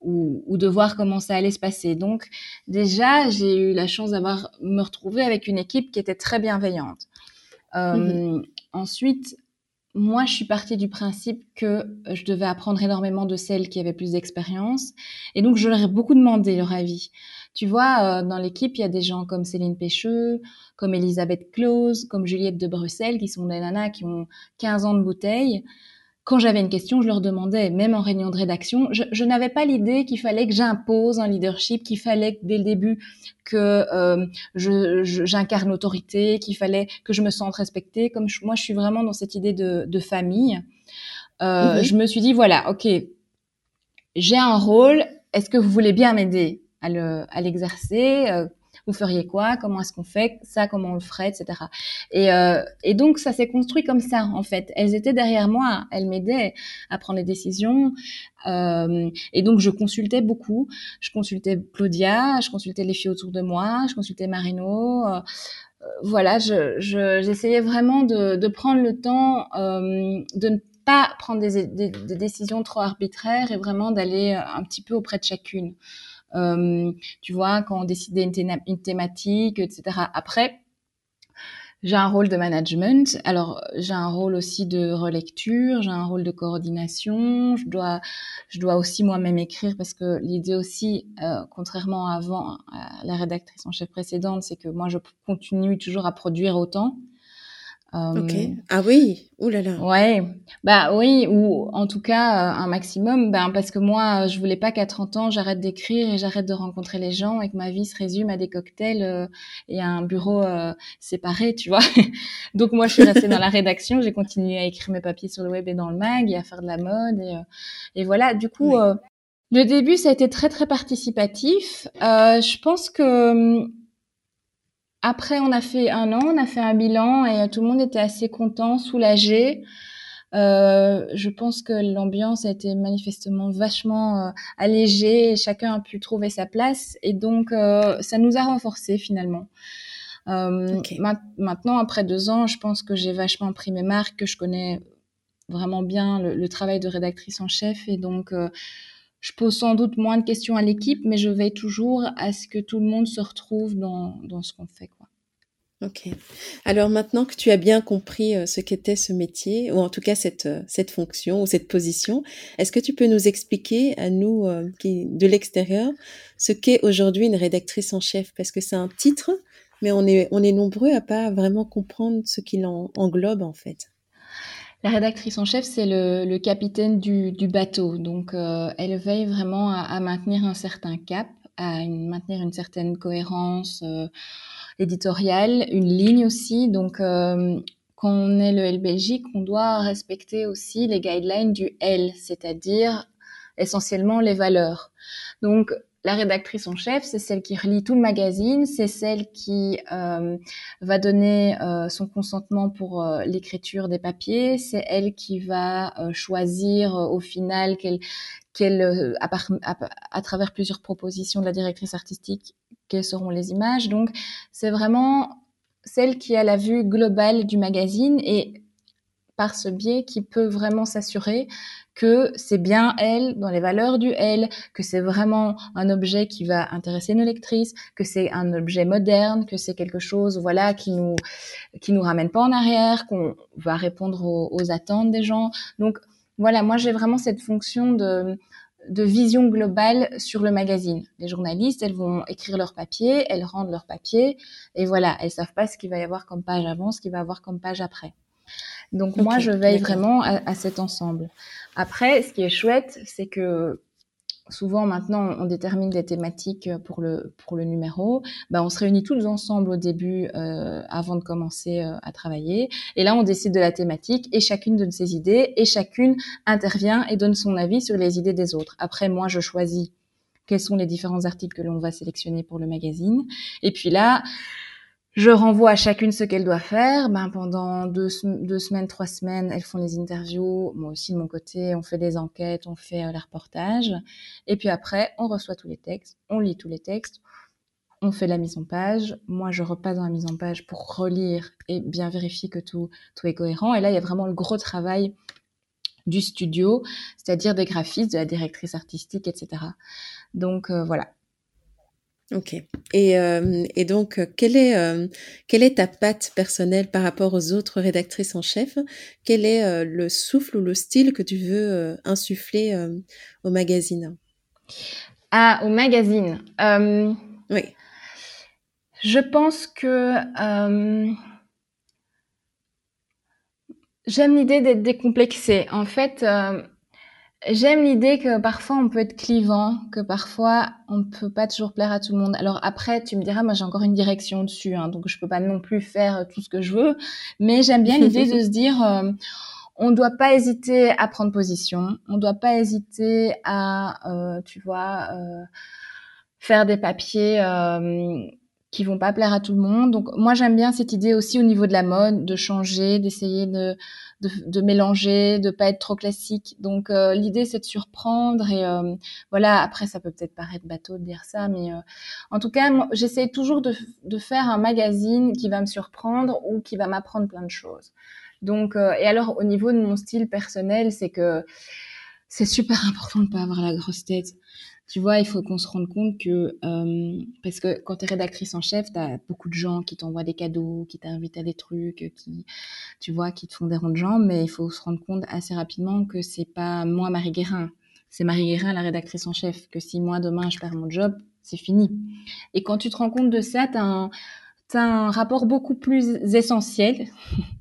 ou, ou, de voir comment ça allait se passer. Donc déjà, j'ai eu la chance d'avoir me retrouver avec une équipe qui était très bienveillante. Euh, mmh Ensuite, moi, je suis partie du principe que euh, je devais apprendre énormément de celles qui avaient plus d'expérience. Et donc, je leur ai beaucoup demandé leur avis. Tu vois, euh, dans l'équipe, il y a des gens comme Céline Pécheux, comme Elisabeth Close, comme Juliette de Bruxelles, qui sont des nanas qui ont 15 ans de bouteille quand j'avais une question, je leur demandais, même en réunion de rédaction, je, n'avais pas l'idée qu'il fallait que j'impose un leadership, qu'il fallait dès le début que euh, j'incarne l'autorité, qu'il fallait que je me sente respectée. Comme moi, je suis vraiment dans cette idée de, famille. Euh, mhm. Je me suis dit, voilà, ok, j'ai un rôle. Est-ce que vous voulez bien m'aider à l'exercer euh, vous feriez quoi Comment est-ce qu'on fait ça Comment on le ferait, etc. Et, euh, et donc ça s'est construit comme ça en fait. Elles étaient derrière moi, elles m'aidaient à prendre les décisions. Euh, et donc je consultais beaucoup. Je consultais Claudia, je consultais les filles autour de moi, je consultais Marino. Euh, voilà, j'essayais je, vraiment de, prendre le temps de ne pas prendre des, des, des, décisions trop arbitraires et vraiment d'aller un petit peu auprès de chacune. Euh, tu vois, quand on décidait une, thématique, etc. Après, j'ai un rôle de management. Alors, j'ai un rôle aussi de relecture, j'ai un rôle de coordination. Je dois, je dois aussi moi-même écrire parce que l'idée aussi, euh, contrairement à avant à la rédactrice en chef précédente, c'est que moi, je continue toujours à produire autant. Ok. Euh, ah oui. Ouh là là. Ouais. Bah oui. Ou en tout cas euh, un maximum. Ben parce que moi, je voulais pas qu'à 30 ans, j'arrête d'écrire et j'arrête de rencontrer les gens et que ma vie se résume à des cocktails euh, et à un bureau séparé, tu vois. Donc moi, je suis restée dans la rédaction. J'ai continué à écrire mes papiers sur le web et dans le mag et à faire de la mode et, et voilà. Du coup. le début, ça a été très très participatif. je pense que hum, après, on a fait un an, on a fait un bilan et tout le monde était assez content, soulagé. Euh, je pense que l'ambiance a été manifestement vachement euh, allégée et chacun a pu trouver sa place et donc euh, ça nous a renforcés finalement. Maintenant, après deux ans, je pense que j'ai vachement pris mes marques, que je connais vraiment bien le, le travail de rédactrice en chef et donc je pose sans doute moins de questions à l'équipe, mais je veille toujours à ce que tout le monde se retrouve dans, dans ce qu'on fait. Quoi. Ok. Alors maintenant que tu as bien compris euh, ce qu'était ce métier, ou en tout cas cette, euh, cette fonction ou cette position, est-ce que tu peux nous expliquer à nous euh, qui, de l'extérieur ce qu'est aujourd'hui une rédactrice en chef? Parce que c'est un titre, mais on est, on est nombreux à pas vraiment comprendre ce qu'il englobe en fait. La rédactrice en chef, c'est le, le, capitaine du, du bateau. Donc, euh, elle veille vraiment à, à, maintenir un certain cap, à maintenir une certaine cohérence euh, éditoriale, une ligne aussi. Donc, euh, quand on est le L Belgique, on doit respecter aussi les guidelines du L, c'est-à-dire essentiellement les valeurs. Donc, la rédactrice en chef, c'est celle qui relit tout le magazine, c'est celle qui euh, va donner euh, son consentement pour euh, l'écriture des papiers, c'est elle qui va choisir au final à, à, travers plusieurs propositions de la directrice artistique, quelles seront les images. Donc, c'est vraiment celle qui a la vue globale du magazine et par ce biais qui peut vraiment s'assurer que c'est bien elle, dans les valeurs du elle, que c'est vraiment un objet qui va intéresser nos lectrices, que c'est un objet moderne, que c'est quelque chose, voilà, qui nous, qui nous ramène pas en arrière, qu'on va répondre aux, attentes des gens. Donc, voilà, moi, j'ai vraiment cette fonction de, de vision globale sur le magazine. Les journalistes, elles vont écrire leur papier, elles rendent leur papier, et voilà, elles savent pas ce qu'il va y avoir comme page avant, ce qu'il va y avoir comme page après. Donc moi, je veille vraiment à, cet ensemble. Après, ce qui est chouette, c'est que souvent maintenant on détermine des thématiques pour le pour le numéro. Ben, on se réunit tous ensemble au début euh, avant de commencer euh, à travailler. Et là, on décide de la thématique et chacune donne ses idées et chacune intervient et donne son avis sur les idées des autres. Après, moi, je choisis quels sont les différents articles que l'on va sélectionner pour le magazine. Et puis là, je renvoie à chacune ce qu'elle doit faire. Ben, pendant deux, semaines, trois semaines, elles font les interviews. Moi aussi, de mon côté, on fait des enquêtes, on fait euh, les reportages. Et puis après, on reçoit tous les textes, on lit tous les textes, on fait la mise en page. Moi, je repasse dans la mise en page pour relire et bien vérifier que tout, tout est cohérent. Et là, il y a vraiment le gros travail du studio, c'est-à-dire des graphistes, de la directrice artistique, etc. Donc euh, voilà, Ok. Et, euh, et donc, quelle est, euh, quelle est ta patte personnelle par rapport aux autres rédactrices en chef? Quel est euh, le souffle ou le style que tu veux insuffler au magazine? Ah, au magazine. oui. Je pense que j'aime l'idée d'être décomplexée. En fait, J'aime l'idée que parfois on peut être clivant, que parfois on ne peut pas toujours plaire à tout le monde. Alors après, tu me diras, moi j'ai encore une direction dessus, hein, donc je peux pas non plus faire tout ce que je veux. Mais j'aime bien l'idée de se dire, euh, on ne doit pas hésiter à prendre position, on ne doit pas hésiter à, euh, tu vois, euh, faire des papiers qui vont pas plaire à tout le monde. Donc moi j'aime bien cette idée aussi au niveau de la mode, de changer, d'essayer de de, de, mélanger, de pas être trop classique. Donc euh, l'idée c'est de surprendre et euh, voilà. Après ça peut peut-être paraître bateau de dire ça, mais euh, en tout cas j'essaie toujours de, de, faire un magazine qui va me surprendre ou qui va m'apprendre plein de choses. Donc et alors au niveau de mon style personnel, c'est que c'est super important de pas avoir la grosse tête tu vois, il faut qu'on se rende compte que, euh, parce que quand tu es rédactrice en chef, tu as beaucoup de gens qui t'envoient des cadeaux, qui t'invitent à des trucs, qui, tu vois, qui te font des ronds de jambes, mais il faut se rendre compte assez rapidement que c'est pas moi, Marie Guérin, c'est Marie Guérin, la rédactrice en chef, que si moi, demain, je perds mon job, c'est fini. Et quand tu te rends compte de ça, tu as, un rapport beaucoup plus essentiel,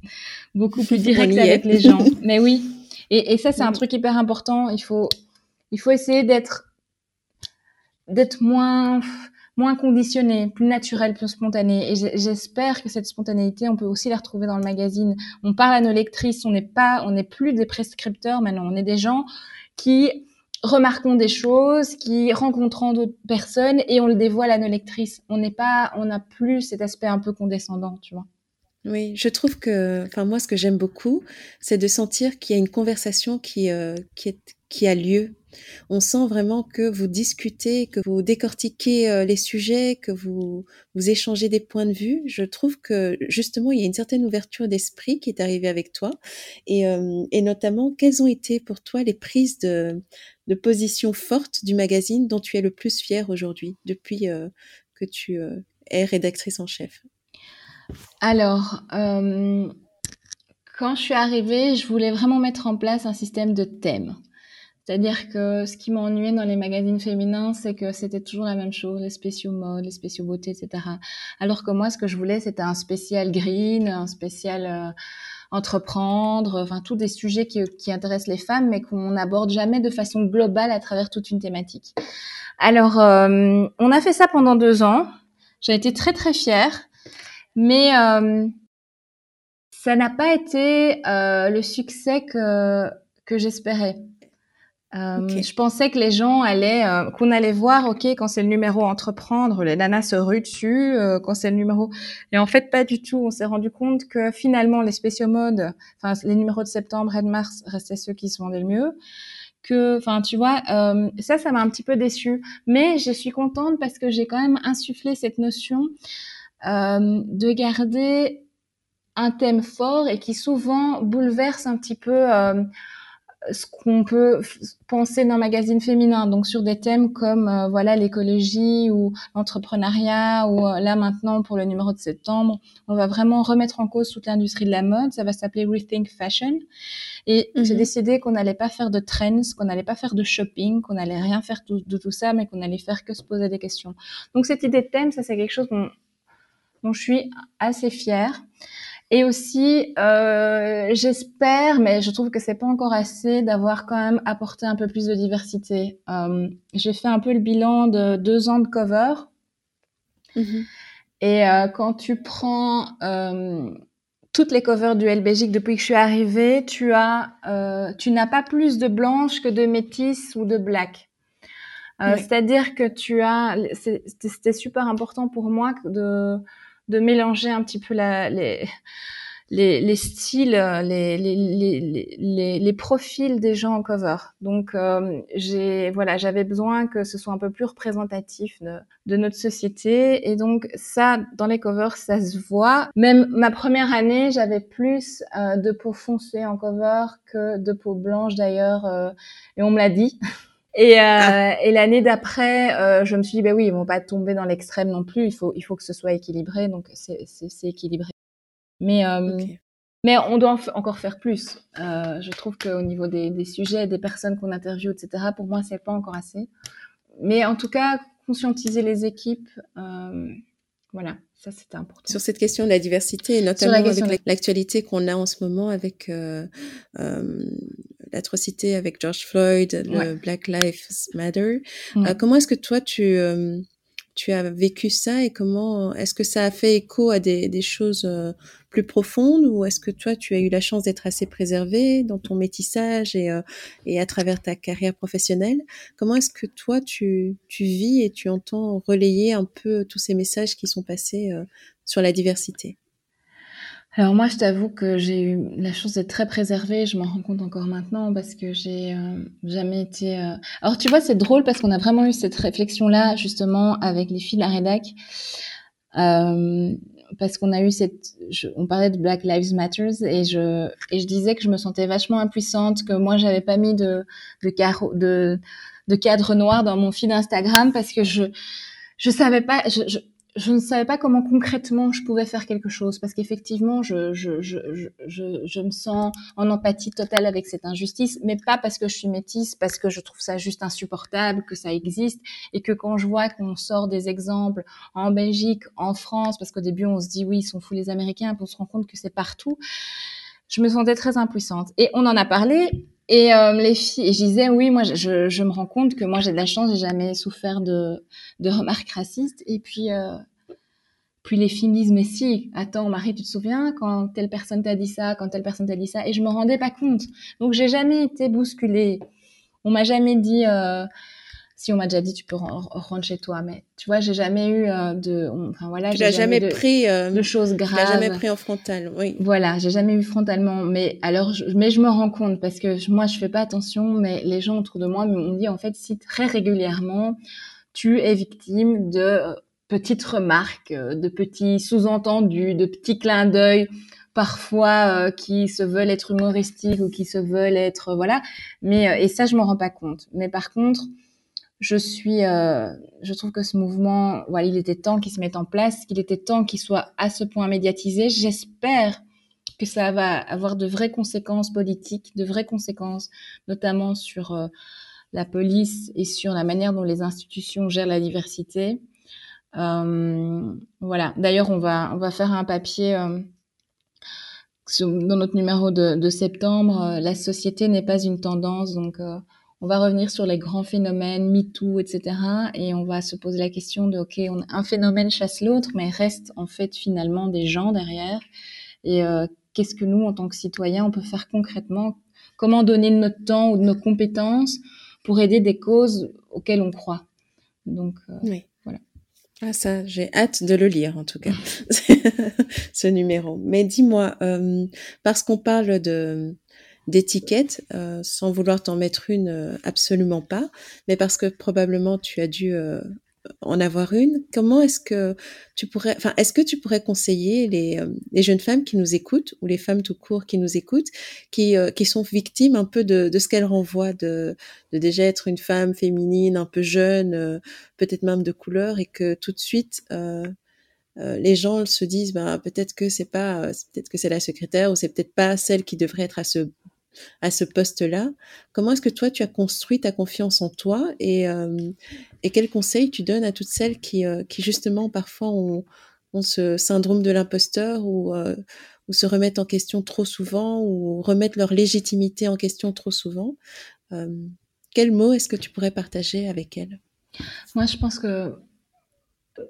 beaucoup plus direct avec les gens. Mais oui. Et, et ça, c'est un truc hyper important. Il faut, il faut essayer d'être d'être moins moins conditionné, plus naturel, plus spontané. Et j'espère que cette spontanéité, on peut aussi la retrouver dans le magazine. On parle à nos lectrices, on n'est pas, on n'est plus des prescripteurs maintenant, on est des gens qui remarquons des choses, qui rencontrons d'autres personnes et on le dévoile à nos lectrices. On n'est pas, on n'a plus cet aspect un peu condescendant, tu vois. Oui, je trouve que, enfin moi, ce que j'aime beaucoup, c'est de sentir qu'il y a une conversation qui, euh, qui, a lieu on sent vraiment que vous discutez, que vous décortiquez euh, les sujets, que vous, échangez des points de vue. Je trouve que justement, il y a une certaine ouverture d'esprit qui est arrivée avec toi. Et, euh, notamment, quelles ont été pour toi les prises de, position fortes du magazine dont tu es le plus fière aujourd'hui, depuis euh, que tu es rédactrice en chef? Alors, quand je suis arrivée, je voulais vraiment mettre en place un système de thèmes. C'est-à-dire que ce qui m'ennuyait dans les magazines féminins, c'est que c'était toujours la même chose, les spéciaux mode, les spéciaux beauté, etc. Alors que moi, ce que je voulais, c'était un spécial green, un spécial euh, entreprendre, enfin tous des sujets qui, qui intéressent les femmes, mais qu'on n'aborde jamais de façon globale à travers toute une thématique. Alors, euh, on a fait ça pendant deux ans. J'ai été très très fière, mais euh, ça n'a pas été le succès que que j'espérais Euh, Je pensais que les gens allaient, euh, qu'on allait voir, ok, quand c'est le numéro entreprendre, les nanas se ruent dessus, euh, quand c'est le numéro. Et en fait, pas du tout. On s'est rendu compte que finalement, les spéciaux modes, enfin, les numéros de septembre et de mars restaient ceux qui se vendaient le mieux. Que, enfin, tu vois, ça, ça m'a un petit peu déçue. Mais je suis contente parce que j'ai quand même insufflé cette notion de garder un thème fort et qui souvent bouleverse un petit peu ce qu'on peut penser d'un magazine féminin, donc sur des thèmes comme euh, voilà l'écologie ou l'entrepreneuriat ou euh, là maintenant pour le numéro de septembre, on va vraiment remettre en cause toute l'industrie de la mode. Ça va s'appeler Rethink Fashion. Et j'ai mhm. décidé qu'on n'allait pas faire de trends, qu'on n'allait pas faire de shopping, qu'on n'allait rien faire de tout ça, mais qu'on allait faire que se poser des questions. Donc cette idée de thème, ça c'est quelque chose dont, dont je suis assez fière. Et aussi, euh, j'espère, mais je trouve que c'est pas encore assez, d'avoir quand même apporté un peu plus de diversité. Euh, J'ai fait un peu le bilan de deux ans de cover. Mm-hmm. Et euh, quand tu prends toutes les covers du Belgique depuis que je suis arrivée, tu as, tu n'as pas plus de blanches que de métis ou de black. C'est-à-dire que tu as, c'était super important pour moi de de mélanger un petit peu la, les, les, les styles, les, les, les, profils des gens en cover. Donc, euh, j'ai voilà, j'avais besoin que ce soit un peu plus représentatif de, de, notre société. Et donc, ça, dans les covers, ça se voit. Même ma première année, j'avais plus euh, de peau foncée en cover que de peau blanche d'ailleurs. Euh, et on me l'a dit. Et, euh, ah. et l'année d'après, euh, je me suis dit, ben oui, ils vont pas tomber dans l'extrême non plus. Il faut, il faut que ce soit équilibré. Donc, c'est équilibré. Mais, euh, mais on doit encore faire plus. Euh, je trouve qu'au niveau des, des, sujets, des personnes qu'on interviewe, etc., pour moi, c'est pas encore assez. Mais en tout cas, conscientiser les équipes, euh, voilà, ça c'était important. Sur cette question de la diversité, et notamment avec l'actualité qu'on a en ce moment avec euh, euh, l'atrocité avec George Floyd, le Black Lives Matter. Euh, comment est-ce que toi tu tu as vécu ça et comment est-ce que ça a fait écho à des, des choses plus profondes ou est-ce que toi tu as eu la chance d'être assez préservé dans ton métissage et, et à travers ta carrière professionnelle? Comment est-ce que toi tu, tu vis et tu entends relayer un peu tous ces messages qui sont passés sur la diversité? Alors moi, je t'avoue que j'ai eu la chance d'être très préservée. Je m'en rends compte encore maintenant parce que j'ai euh, jamais été. Euh, alors tu vois, c'est drôle parce qu'on a vraiment eu cette réflexion-là justement avec les filles de la rédac, euh, parce qu'on a eu cette. On parlait de Black Lives Matters et je et je disais que je me sentais vachement impuissante, que moi j'avais pas mis de de, de de cadre noir dans mon feed Instagram parce que je je savais pas. Je, je je ne savais pas comment concrètement je pouvais faire quelque chose parce qu'effectivement, je, je, je, je, me sens en empathie totale avec cette injustice, mais pas parce que je suis métisse, parce que je trouve ça juste insupportable que ça existe et que quand je vois qu'on sort des exemples en Belgique, en France, parce qu'au début on se dit oui, ils sont fous les Américains, on se rend compte que c'est partout, je me sentais très impuissante. Et on en a parlé et euh, les filles, et je disais, oui, moi, je, je me rends compte que moi, j'ai de la chance, j'ai jamais souffert de, de remarques racistes. Et puis, euh, puis les filles me disent, mais si, attends, Marie, tu te souviens quand telle personne t'a dit ça, quand telle personne t'a dit ça, et je me rendais pas compte. Donc, j'ai jamais été bousculée. On m'a jamais dit, euh, si on m'a déjà dit tu peux rentrer chez toi. Mais tu vois j'ai jamais eu euh, de enfin voilà j'ai jamais, jamais pris euh, de choses graves jamais pris en frontal oui. Voilà j'ai jamais eu frontalement. Mais alors je, mais je me rends compte parce que moi je fais pas attention mais les gens autour de moi m'ont dit en fait si très régulièrement tu es victime de euh, petites remarques de petits sous-entendus de petits clins d'œil parfois qui se veulent être humoristiques ou qui se veulent être voilà. Mais et ça je m'en rends pas compte. Mais par contre je suis, euh, je trouve que ce mouvement, voilà, il était temps qu'il se mette en place, qu'il était temps qu'il soit à ce point médiatisé. J'espère que ça va avoir de vraies conséquences politiques, de vraies conséquences, notamment sur euh, la police et sur la manière dont les institutions gèrent la diversité. Euh, voilà. D'ailleurs, on va, on va faire un papier euh, dans notre numéro de, de septembre. la société n'est pas une tendance, donc on va revenir sur les grands phénomènes, MeToo, etc. Et on va se poser la question de, OK, on, un phénomène chasse l'autre, mais reste en fait finalement des gens derrière. Et euh, qu'est-ce que nous, en tant que citoyens, on peut faire concrètement? Comment donner de notre temps ou de nos compétences pour aider des causes auxquelles on croit? Donc, euh, oui. voilà. Ah ça, j'ai hâte de le lire en tout cas, ce numéro. Mais dis-moi, euh, parce qu'on parle de d'étiquette, euh, sans vouloir t'en mettre une, absolument pas, mais parce que probablement tu as dû en avoir une, comment est-ce que tu pourrais, enfin, est-ce que tu pourrais conseiller les, euh, jeunes femmes qui nous écoutent ou les femmes tout court qui nous écoutent, qui, euh, qui sont victimes un peu de, de ce qu'elles renvoient, de, de déjà être une femme féminine, un peu jeune, euh, peut-être même de couleur, et que tout de suite les gens se disent, bah, peut-être que c'est pas, peut-être que c'est la secrétaire ou c'est peut-être pas celle qui devrait être à ce à ce poste-là. Comment est-ce que toi, tu as construit ta confiance en toi et, euh, et quels conseils tu donnes à toutes celles qui, euh, qui justement, parfois, ont, ont, ce syndrome de l'imposteur ou, euh, ou se remettent en question trop souvent ou remettent leur légitimité en question trop souvent? Quels mots est-ce que tu pourrais partager avec elles? Moi, je pense que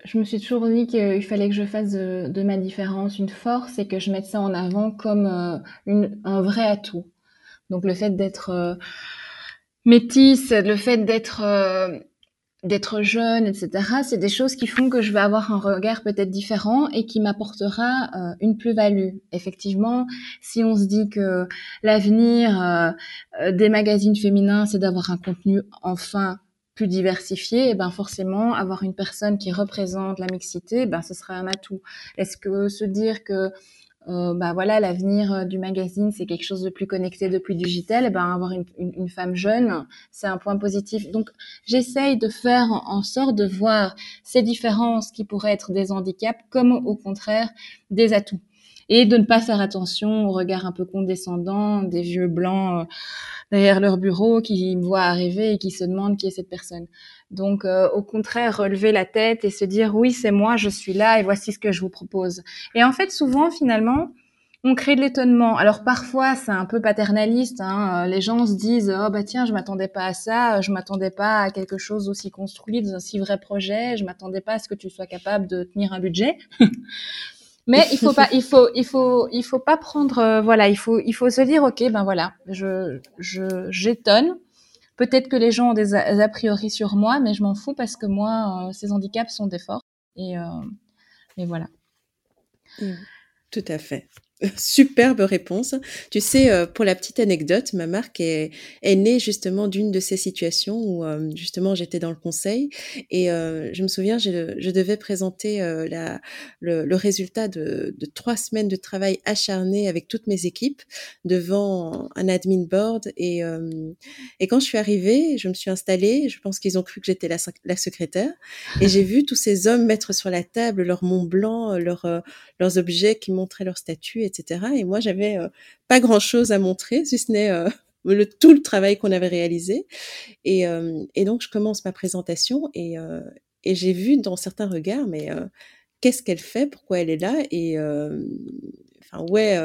je me suis toujours dit qu'il fallait que je fasse de, de, ma différence une force et que je mette ça en avant comme une, un vrai atout. Donc le fait d'être euh, métisse, le fait d'être euh, d'être jeune, etc. C'est des choses qui font que je vais avoir un regard peut-être différent et qui m'apportera euh, une plus-value. Effectivement, si on se dit que l'avenir des magazines féminins, c'est d'avoir un contenu enfin plus diversifié, et eh ben forcément avoir une personne qui représente la mixité, ben ce sera un atout. Est-ce que se dire que euh, bah voilà, l'avenir euh, du magazine, c'est quelque chose de plus connecté, de plus digital. Et ben avoir une, une, femme jeune, c'est un point positif. Donc j'essaye de faire en sorte de voir ces différences qui pourraient être des handicaps comme au contraire des atouts et de ne pas faire attention au regard un peu condescendant des vieux blancs euh, derrière leur bureau qui me voient arriver et qui se demandent qui est cette personne. Donc, euh, au contraire, relever la tête et se dire oui, c'est moi, je suis là et voici ce que je vous propose. Et en fait, souvent, finalement, on crée de l'étonnement. Alors parfois, c'est un peu paternaliste. Hein. Les gens se disent oh bah tiens, je m'attendais pas à ça, je m'attendais pas à quelque chose aussi construit, dans un si vrai projet, je m'attendais pas à ce que tu sois capable de tenir un budget. Mais il faut pas, il faut, il faut, il faut pas prendre, euh, voilà, il faut, il faut se dire, ok, ben voilà, je, je, j'étonne. Peut-être que les gens ont des a, priori sur moi, mais je m'en fous parce que moi, euh, ces handicaps sont des forces. Et, euh, et voilà. Mmh. Tout à fait. Superbe réponse. Tu sais, euh, pour la petite anecdote, ma marque est, née justement d'une de ces situations où euh, justement j'étais dans le conseil et euh, je me souviens, je, devais présenter le, résultat de, trois semaines de travail acharné avec toutes mes équipes devant un admin board et, quand je suis arrivée, je me suis installée, je pense qu'ils ont cru que j'étais la, secrétaire et j'ai vu tous ces hommes mettre sur la table leur Mont Blanc, leur, leurs objets qui montraient leur statut etc. Et moi, j'avais euh, pas grand-chose à montrer, si ce n'est euh, le, tout le travail qu'on avait réalisé. Et, euh, donc, je commence ma présentation et, et j'ai vu dans certains regards, mais qu'est-ce qu'elle fait, pourquoi elle est là et enfin, où est,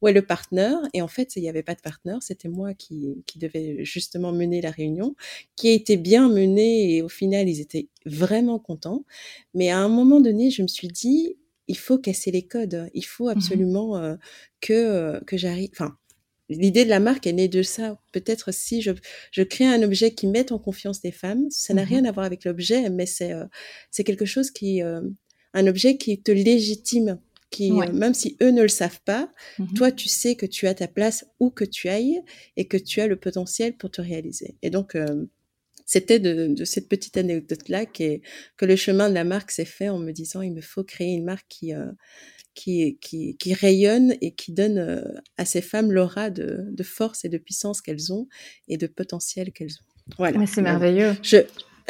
où le partenaire? Et en fait, il n'y avait pas de partenaire, c'était moi qui, qui devais justement mener la réunion, qui a été bien menée et au final, ils étaient vraiment contents. Mais à un moment donné, je me suis dit, il faut casser les codes. Il faut mmh absolument euh, que, euh, que j'arrive. Enfin, l'idée de la marque est née de ça. Peut-être si je, je crée un objet qui met en confiance des femmes, ça n'a mmh rien à voir avec l'objet, mais c'est euh, c'est quelque chose qui. un objet qui te légitime. Qui, même si eux ne le savent pas, mmh toi, tu sais que tu as ta place où que tu ailles et que tu as le potentiel pour te réaliser. Et donc, c'était de, cette petite anecdote-là que le chemin de la marque s'est fait en me disant il me faut créer une marque qui, euh, qui, qui, rayonne et qui donne euh, à ces femmes l'aura de, de, force et de puissance qu'elles ont et de potentiel qu'elles ont. Voilà. Mais c'est merveilleux. Je,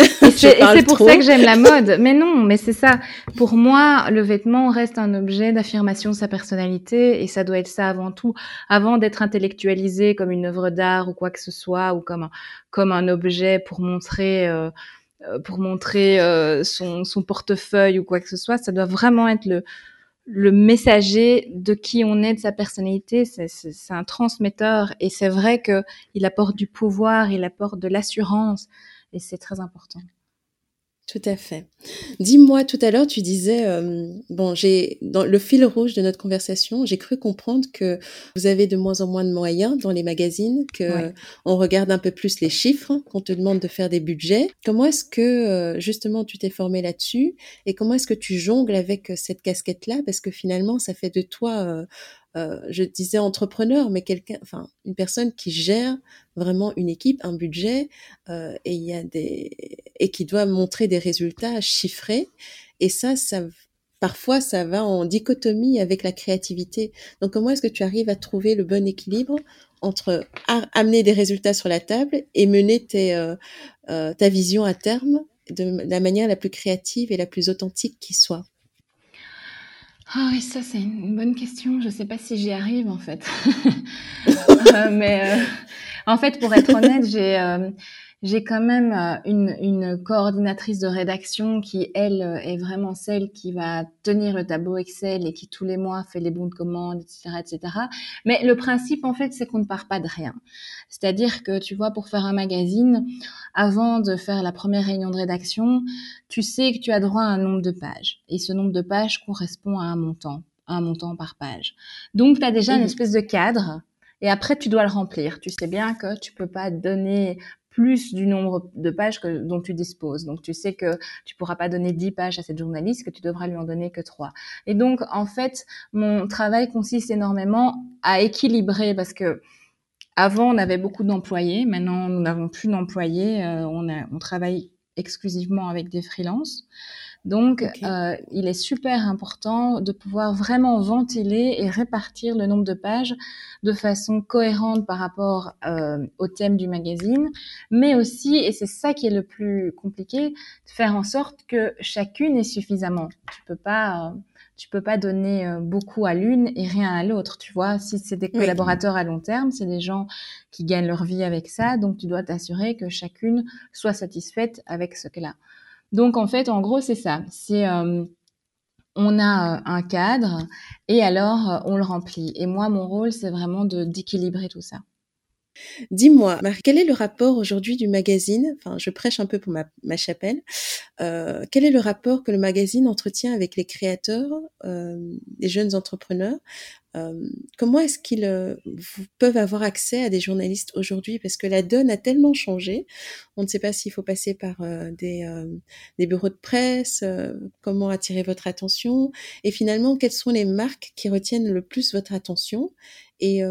c'est pour ça que j'aime la mode. Mais non, mais c'est ça. Pour moi, le vêtement reste un objet d'affirmation de sa personnalité et ça doit être ça avant tout, avant d'être intellectualisé comme une œuvre d'art ou quoi que ce soit ou comme un, comme un objet pour montrer. Euh, euh pour montrer euh, son, son portefeuille ou quoi que ce soit, ça doit vraiment être le, le messager de qui on est, de sa personnalité, c'est un transmetteur et c'est vrai que il apporte du pouvoir, il apporte de l'assurance et c'est très important. Tout à fait. Dis-moi, tout à l'heure, tu disais, euh, bon, j'ai dans le fil rouge de notre conversation, j'ai cru comprendre que vous avez de moins en moins de moyens dans les magazines, que on regarde un peu plus les chiffres, qu'on te demande de faire des budgets. Comment est-ce que euh, justement tu t'es formé là-dessus et comment est-ce que tu jongles avec euh, cette casquette-là? Parce que finalement, ça fait de toi euh, je disais entrepreneur, mais quelqu'un, enfin une personne qui gère vraiment une équipe, un budget, euh, et il y a des et qui doit montrer des résultats chiffrés. Et ça, ça parfois ça va en dichotomie avec la créativité. Donc comment est-ce que tu arrives à trouver le bon équilibre entre amener des résultats sur la table et mener tes, euh, euh ta vision à terme de la manière la plus créative et la plus authentique qui soit? Ah oui, ça c'est une bonne question. Je sais pas si j'y arrive en fait. Euh, mais euh, en fait, pour être honnête, j'ai euh, j'ai quand même euh, une, une, coordinatrice de rédaction qui, elle, euh, est vraiment celle qui va tenir le tableau Excel et qui tous les mois fait les bons de commande, etc., etc. Mais le principe, en fait, c'est qu'on ne part pas de rien. C'est-à-dire que, tu vois, pour faire un magazine, avant de faire la première réunion de rédaction, tu sais que tu as droit à un nombre de pages. Et ce nombre de pages correspond à un montant, à un montant par page. Donc, tu as déjà une espèce de cadre et après, tu dois le remplir. Tu sais bien que tu peux pas donner plus du nombre de pages que, dont tu disposes. Donc, tu sais que tu pourras pas donner 10 pages à cette journaliste, que tu devras lui en donner que 3. Et donc, en fait, mon travail consiste énormément à équilibrer parce que avant, on avait beaucoup d'employés. Maintenant, nous n'avons plus d'employés. Euh, on, on travaille exclusivement avec des freelances. Donc, euh, il est super important de pouvoir vraiment ventiler et répartir le nombre de pages de façon cohérente par rapport euh, au thème du magazine, mais aussi, et c'est ça qui est le plus compliqué, de faire en sorte que chacune ait suffisamment. Tu peux pas, euh, tu peux pas donner beaucoup à l'une et rien à l'autre. Tu vois, si c'est des collaborateurs à long terme, c'est des gens qui gagnent leur vie avec ça, donc tu dois t'assurer que chacune soit satisfaite avec ce qu'elle a. Donc en fait, en gros, c'est ça. C'est euh, on a euh, un cadre et alors euh, on le remplit. Et moi, mon rôle, c'est vraiment d'équilibrer tout ça. Dis-moi, quel est le rapport aujourd'hui du magazine? Enfin, je prêche un peu pour ma, chapelle. Quel est le rapport que le magazine entretient avec les créateurs, les jeunes entrepreneurs? Euh, Comment est-ce qu'ils euh, peuvent avoir accès à des journalistes aujourd'hui? Parce que la donne a tellement changé. On ne sait pas s'il faut passer par euh, des, bureaux de presse, comment attirer votre attention, et finalement, quelles sont les marques qui retiennent le plus votre attention? Et,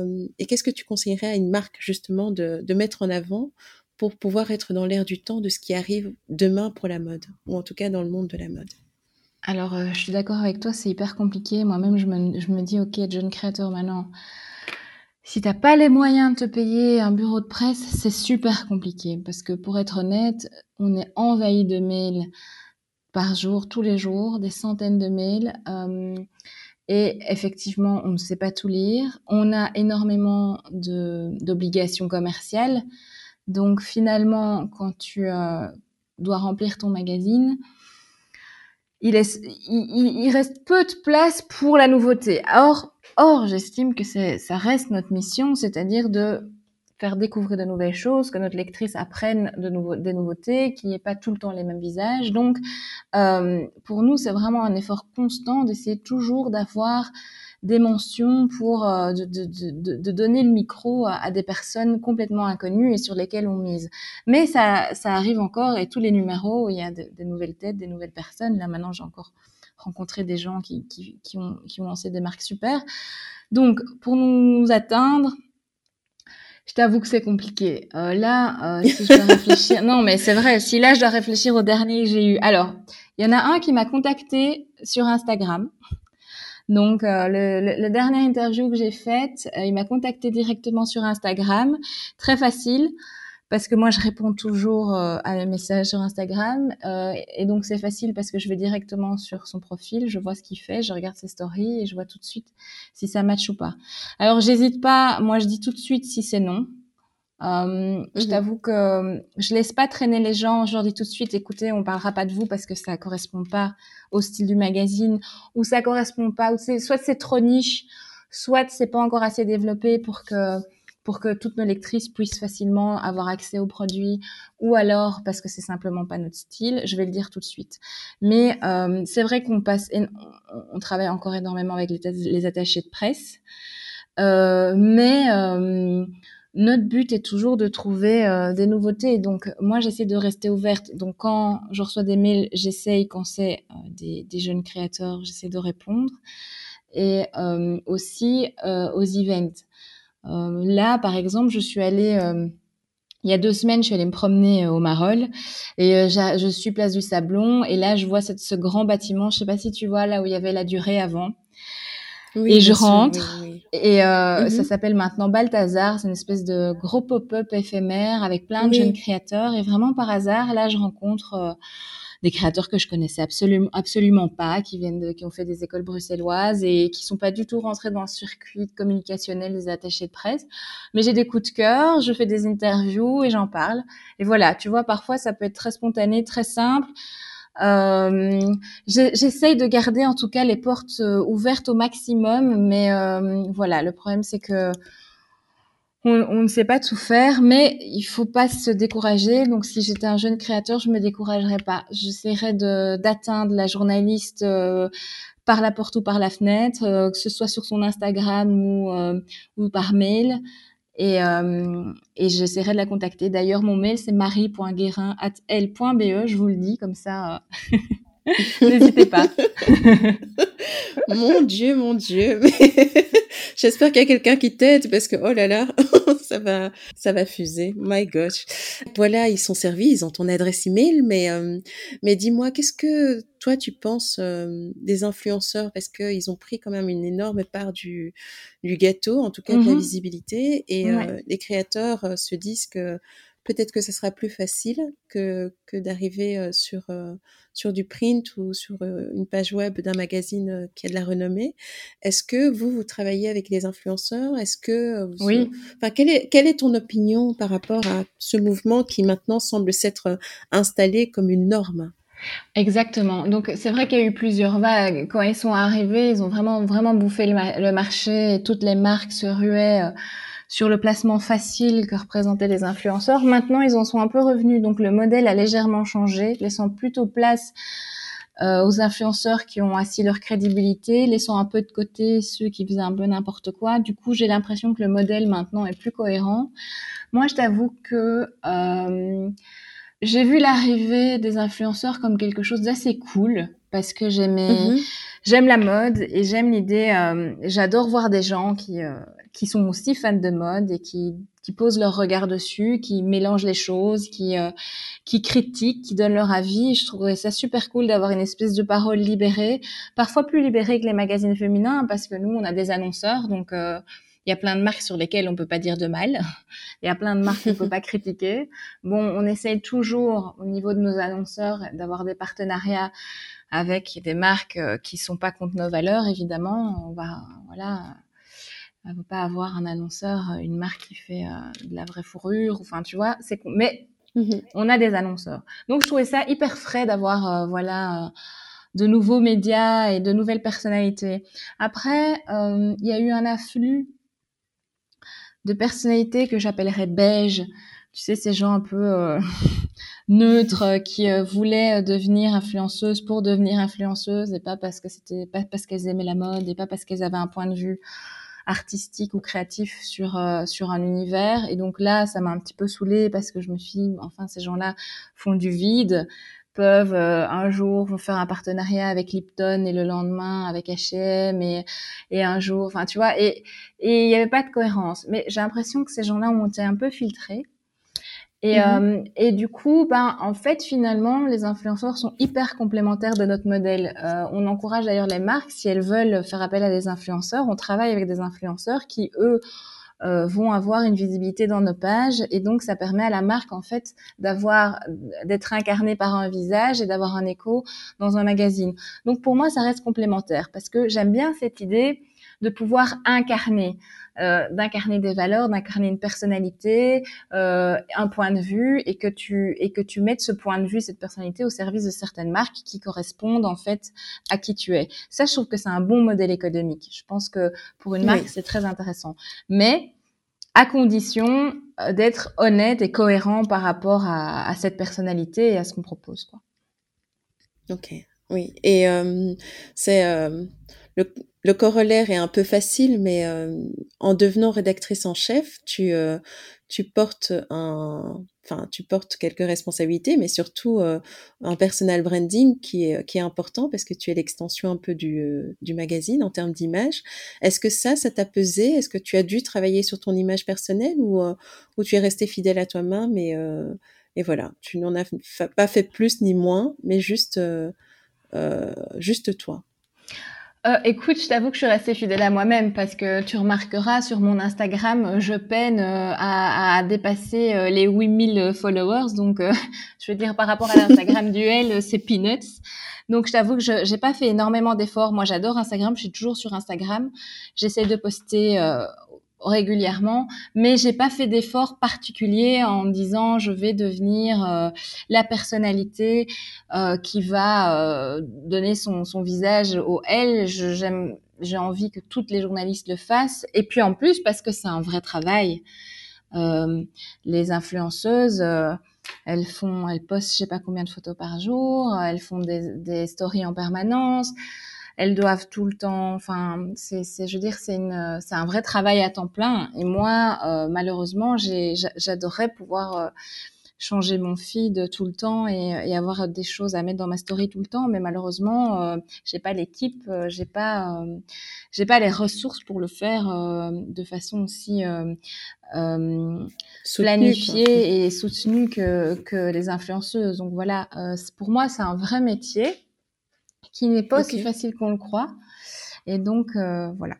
qu'est-ce que tu conseillerais à une marque justement de mettre en avant pour pouvoir être dans l'air du temps de ce qui arrive demain pour la mode, ou en tout cas dans le monde de la mode? Alors, euh, je suis d'accord avec toi, c'est hyper compliqué. Moi-même, je me, dis, ok, jeune créateur, maintenant, si t'as pas les moyens de te payer un bureau de presse, c'est super compliqué. Parce que pour être honnête, on est envahi de mails par jour, tous les jours, des centaines de mails. Euh, et effectivement, on ne sait pas tout lire. On a énormément d'obligations commerciales. Donc finalement, quand tu euh, dois remplir ton magazine, il, reste peu de place pour la nouveauté. Or, or j'estime que ça reste notre mission, c'est-à-dire de faire découvrir de nouvelles choses, que notre lectrice apprenne des nouveautés, qu'il n'y ait pas tout le temps les mêmes visages. Donc, euh, pour nous, c'est vraiment un effort constant d'essayer toujours d'avoir des mentions pour euh, de, de, de, de, donner le micro à, des personnes complètement inconnues et sur lesquelles on mise. Mais ça, ça arrive encore et tous les numéros, il y a des nouvelles têtes, des nouvelles personnes. Là maintenant, j'ai encore rencontré des gens qui, qui, qui, ont, qui ont lancé des marques super. Donc, pour nous atteindre, je t'avoue que c'est compliqué. Euh, là, euh, si je dois réfléchir, non, mais c'est vrai. Si là, je dois réfléchir au dernier que j'ai eu. Alors, il y en a un qui m'a contacté sur Instagram. Donc, euh, le, le, dernière interview que j'ai faite, euh, il m'a contacté directement sur Instagram. Très facile parce que moi je réponds toujours euh, à mes messages sur Instagram euh, et donc c'est facile parce que je vais directement sur son profil, je vois ce qu'il fait, je regarde ses stories et je vois tout de suite si ça match ou pas. Alors j'hésite pas, moi je dis tout de suite si c'est non. Euh, Je mhm. t'avoue que je laisse pas traîner les gens. Je leur dis tout de suite, écoutez, on parlera pas de vous parce que ça correspond pas au style du magazine ou ça correspond pas ou c'est soit c'est trop niche, soit c'est pas encore assez développé pour que pour que toutes nos lectrices puissent facilement avoir accès aux produits, ou alors parce que c'est simplement pas notre style. Je vais le dire tout de suite. Mais euh, c'est vrai qu'on passe, on travaille encore énormément avec les, les attachés de presse, euh, mais euh, notre but est toujours de trouver euh, des nouveautés. Donc, moi, j'essaie de rester ouverte. Donc, quand je reçois des mails, j'essaye, quand c'est euh, des, des, jeunes créateurs, j'essaie de répondre. Et euh, aussi euh, aux events. là, par exemple, je suis allée... il y a deux semaines, je suis allée me promener au Marolles et je suis place du Sablon et là, je vois cette, ce grand bâtiment. Je sais pas si tu vois là où il y avait la durée avant. Oui, et je rentre et euh, mm-hmm. ça s'appelle maintenant Balthazar. C'est une espèce de gros pop-up éphémère avec plein de jeunes créateurs. Et vraiment par hasard, là, je rencontre euh, des créateurs que je connaissais absolument absolument pas, qui viennent de, qui ont fait des écoles bruxelloises et qui sont pas du tout rentrés dans le circuit communicationnel des attachés de presse. Mais j'ai des coups de cœur, je fais des interviews et j'en parle. Et voilà, tu vois, parfois ça peut être très spontané, très simple. Euh, J'essaye de garder en tout cas les portes euh, ouvertes au maximum, mais euh, voilà, le problème c'est que on, ne sait pas tout faire, mais il faut pas se décourager. Donc, si j'étais un jeune créateur, je me découragerais pas. J'essaierais d'atteindre la journaliste par la porte ou par la fenêtre, que ce soit sur son Instagram ou, ou par mail. Et, euh, et j'essaierai de la contacter. D'ailleurs, mon mail, c'est marie.guérin.l.be. Je vous le dis, comme ça, euh, n'hésitez pas. mon Dieu, mon Dieu. J'espère qu'il y a quelqu'un qui t'aide parce que, oh là là, ça va, ça va fuser. My gosh. Voilà, ils sont servis, ils ont ton adresse email, mais, euh, mais dis-moi, qu'est-ce que toi tu penses euh, des influenceurs? Parce qu'ils ont pris quand même une énorme part du, du gâteau, en tout cas de la mmh visibilité, et euh, les créateurs se disent que peut-être que ce sera plus facile que, que d'arriver sur, sur du print ou sur une page web d'un magazine qui a de la renommée. Est-ce que vous, vous travaillez avec les influenceurs? Est-ce que oui. Enfin, quelle est, quelle est ton opinion par rapport à ce mouvement qui maintenant semble s'être installé comme une norme? Exactement. Donc c'est vrai qu'il y a eu plusieurs vagues. Quand ils sont arrivés, ils ont vraiment vraiment bouffé le, marché toutes les marques se ruaient euh, sur le placement facile que représentaient les influenceurs. Maintenant, ils en sont un peu revenus. Donc le modèle a légèrement changé, laissant plutôt place euh, aux influenceurs qui ont assis leur crédibilité, laissant un peu de côté ceux qui faisaient un peu n'importe quoi. Du coup, j'ai l'impression que le modèle maintenant est plus cohérent. Moi, je t'avoue que euh, j'ai vu l'arrivée des influenceurs comme quelque chose d'assez cool parce que j'aimais, mhm. J'aime la mode et j'aime l'idée. Euh, j'adore voir des gens qui euh, qui sont aussi fans de mode et qui qui posent leur regard dessus, qui mélangent les choses, qui euh, qui critiquent, qui donnent leur avis. Je trouvais ça super cool d'avoir une espèce de parole libérée, parfois plus libérée que les magazines féminins parce que nous on a des annonceurs donc il y a plein de marques sur lesquelles on peut pas dire de mal. Il y a plein de marques qu'on peut pas critiquer. Bon, on essaye toujours au niveau de nos annonceurs d'avoir des partenariats avec des marques euh, qui sont pas contre nos valeurs. Évidemment, on va voilà, on va pas avoir un annonceur, euh, une marque qui fait euh, de la vraie fourrure. Enfin, tu vois, c'est mais mhm. on a des annonceurs. Donc, je trouvais ça hyper frais d'avoir voilà de nouveaux médias et de nouvelles personnalités. Après, il y a eu un afflux de personnalités que j'appellerais beige. Tu sais, ces gens un peu neutres euh, qui euh, voulaient devenir influenceuses pour devenir influenceuses et pas parce que c'était pas parce qu'elles aimaient la mode et pas parce qu'elles avaient un point de vue artistique ou créatif sur sur un univers et donc là ça m'a un petit peu saoulée parce que je me suis enfin ces gens-là font du vide peuvent euh, un jour faire un partenariat avec Lipton et le lendemain avec H&M et, et un jour, enfin tu vois, et il n'y avait pas de cohérence. Mais j'ai l'impression que ces gens-là ont été un peu filtrés. Et, mm-hmm. euh, et du coup, ben, en fait, finalement, les influenceurs sont hyper complémentaires de notre modèle. Euh, on encourage d'ailleurs les marques, si elles veulent faire appel à des influenceurs, on travaille avec des influenceurs qui, eux, euh, vont avoir une visibilité dans nos pages et donc ça permet à la marque en fait d'avoir d'être incarnée par un visage et d'avoir un écho dans un magazine. Donc pour moi ça reste complémentaire parce que j'aime bien cette idée de pouvoir incarner. Euh, d'incarner des valeurs, d'incarner une personnalité, euh, un point de vue, et que tu et que tu mettes ce point de vue, cette personnalité au service de certaines marques qui correspondent en fait à qui tu es. Ça, je trouve que c'est un bon modèle économique. Je pense que pour une marque, c'est très intéressant. Mais à condition d'être honnête et cohérent par rapport à, à, cette personnalité et à ce qu'on propose. Quoi. Ok, oui. Et c'est le, le, corollaire est un peu facile, mais en devenant rédactrice en chef, tu, tu portes un, enfin, tu portes quelques responsabilités, mais surtout euh, un personal branding qui est, qui est important parce que tu es l'extension un peu du, euh, du magazine en termes d'image. Est-ce que ça, ça t'a pesé? Est-ce que tu as dû travailler sur ton image personnelle ou, euh, ou tu es resté fidèle à toi-même et, et voilà, tu n'en as pas fait plus ni moins, mais juste, juste toi? Euh, écoute, je t'avoue que je suis restée fidèle à moi-même parce que tu remarqueras sur mon Instagram, je peine euh, à, à, dépasser euh, les 8000 followers. Donc, euh, je veux dire, par rapport à l'Instagram duel, c'est peanuts. Donc, je t'avoue que je n'ai pas fait énormément d'efforts. Moi, j'adore Instagram. Je suis toujours sur Instagram. J'essaie de poster régulièrement, mais j'ai pas fait d'effort particulier en disant je vais devenir euh, la personnalité euh, qui va euh, donner son, son, visage au L. J'aime, j'ai envie que toutes les journalistes le fassent. Et puis en plus parce que c'est un vrai travail. les influenceuses, elles font, elles postent je sais pas combien de photos par jour, elles font des, des stories en permanence elles doivent tout le temps. Enfin, c'est, je veux dire, c'est une, c'est un vrai travail à temps plein. Et moi, euh, malheureusement, j'ai, j'adorerais pouvoir euh, changer mon feed tout le temps et, et, avoir des choses à mettre dans ma story tout le temps, mais malheureusement, euh, j'ai pas l'équipe, euh, j'ai pas, j'ai pas les ressources pour le faire de façon aussi planifiée et soutenue que, que les influenceuses. Donc voilà, pour moi, c'est un vrai métier qui n'est pas aussi facile qu'on le croit. Et donc, euh, voilà,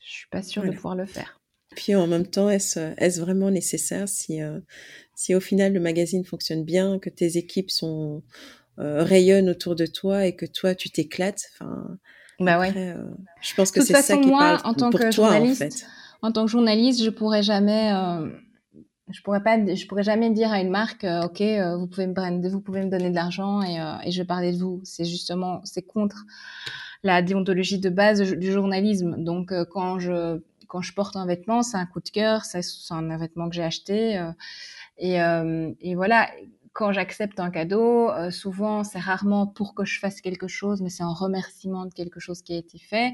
je suis pas sûre de pouvoir le faire. Puis en même temps, est-ce est vraiment nécessaire si, euh, si au final le magazine fonctionne bien, que tes équipes sont euh, rayonnent autour de toi et que toi tu t'éclates? Enfin, bah ouais. je pense que c'est ça qui moi, parle en tant pour que toi en fait. En tant que journaliste, je pourrais jamais je pourrais pas je pourrais jamais dire à une marque euh, ok euh, vous pouvez me vous pouvez me donner de l'argent et, euh, et je vais parler de vous. C'est justement c'est contre la déontologie de base du journalisme. Donc quand je quand je porte un vêtement c'est un coup de cœur c'est un vêtement que j'ai acheté et, et voilà quand j'accepte un cadeau, euh, souvent c'est rarement pour que je fasse quelque chose, mais c'est en remerciement de quelque chose qui a été fait.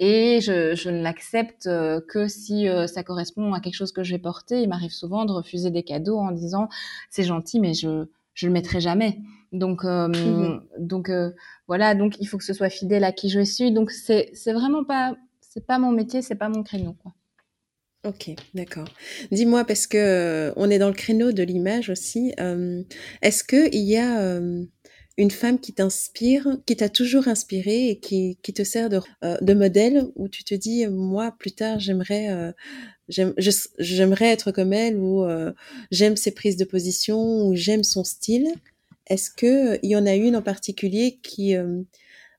Et je, je ne l'accepte euh, que si euh, ça correspond à quelque chose que je vais porter. Il m'arrive souvent de refuser des cadeaux en disant c'est gentil, mais je je le mettrai jamais. Donc mmh donc voilà, donc il faut que ce soit fidèle à qui je suis. Donc c'est c'est vraiment pas c'est pas mon métier, c'est pas mon créneau quoi. Ok, d'accord. Dis-moi, parce que euh, on est dans le créneau de l'image aussi, euh, est-ce qu'il y a euh, une femme qui t'inspire, qui t'a toujours inspiré et qui, te sert de, modèle, où tu te dis, moi, plus tard, j'aimerais j'aimerais être comme elle, ou j'aime ses prises de position, ou j'aime son style? Est-ce qu'il y en a une en particulier qui,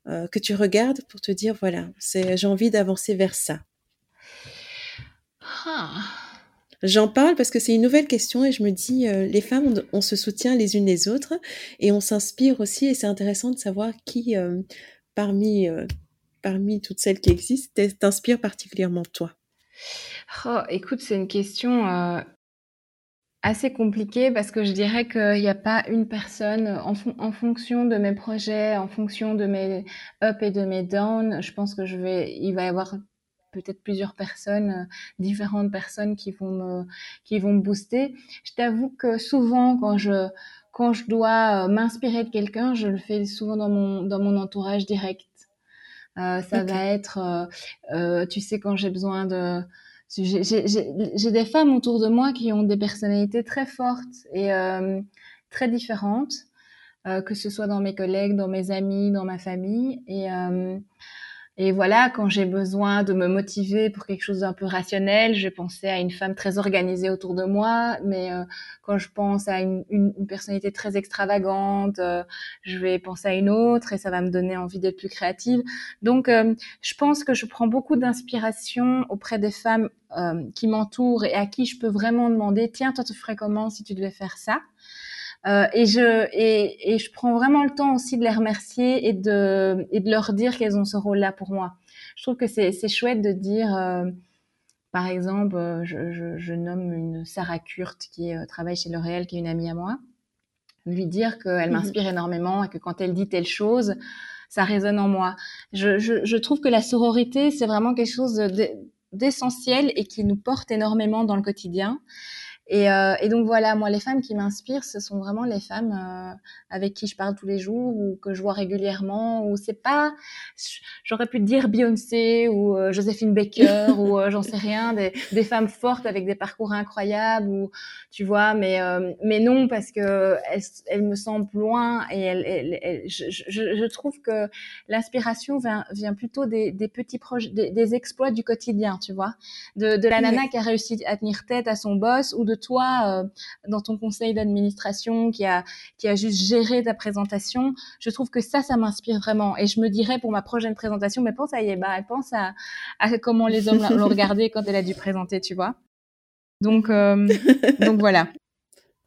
que tu regardes pour te dire, voilà, j'ai envie d'avancer vers ça? Ah. J'en parle parce que c'est une nouvelle question et je me dis, euh, les femmes, on, se soutient les unes les autres et on s'inspire aussi et c'est intéressant de savoir qui, euh, parmi, euh, parmi toutes celles qui existent, t'inspire particulièrement toi? Oh, écoute, c'est une question assez compliquée parce que je dirais qu'il n'y a pas une personne en, fonction de mes projets, en fonction de mes up et de mes down. Je pense que je vais, il va y avoir peut-être plusieurs personnes, euh, différentes personnes qui vont me, qui vont me booster. Je t'avoue que souvent, quand je, quand je dois euh, m'inspirer de quelqu'un, je le fais souvent dans mon, dans mon entourage direct. Euh, ça va être, euh, euh, tu sais, quand j'ai besoin de... J'ai des femmes autour de moi qui ont des personnalités très fortes et très différentes, que ce soit dans mes collègues, dans mes amis, dans ma famille. Et et voilà, quand j'ai besoin de me motiver pour quelque chose d'un peu rationnel, je pensais à une femme très organisée autour de moi. Mais euh, quand je pense à une, une, une personnalité très extravagante, euh, je vais penser à une autre et ça va me donner envie d'être plus créative. Donc, euh, je pense que je prends beaucoup d'inspiration auprès des femmes qui m'entourent et à qui je peux vraiment demander, tiens, toi, tu ferais comment si tu devais faire ça? Euh, et, je, et, et, je prends vraiment le temps aussi de les remercier et de, et de leur dire qu'elles ont ce rôle-là pour moi. Je trouve que c'est chouette de dire, euh, Par exemple, je, nomme une Sarah Kurt qui travaille chez L'Oréal, qui est une amie à moi. Lui dire qu'elle mmh m'inspire énormément et que quand elle dit telle chose, ça résonne en moi. Je, je trouve que la sororité, c'est vraiment quelque chose d'essentiel et qui nous porte énormément dans le quotidien. Et, euh, et, donc voilà, moi, les femmes qui m'inspirent, ce sont vraiment les femmes euh, avec qui je parle tous les jours ou que je vois régulièrement. Ou c'est pas, j'aurais pu dire Beyoncé ou euh, Joséphine Baker ou euh, j'en sais rien, des, des, femmes fortes avec des parcours incroyables ou tu vois, mais mais non parce que elles, elles me semblent loin et elles, je, je, je, trouve que l'inspiration vient, vient plutôt des, des petits projets, des, des, exploits du quotidien, tu vois, de, de la nana qui a réussi à tenir tête à son boss ou de toi euh, dans ton conseil d'administration qui a qui a juste géré ta présentation. Je trouve que ça, ça m'inspire vraiment. Et je me dirais pour ma prochaine présentation, mais pense à Yeba, pense à, à comment les hommes l'ont regardé quand elle a dû présenter, tu vois. Donc euh, donc voilà.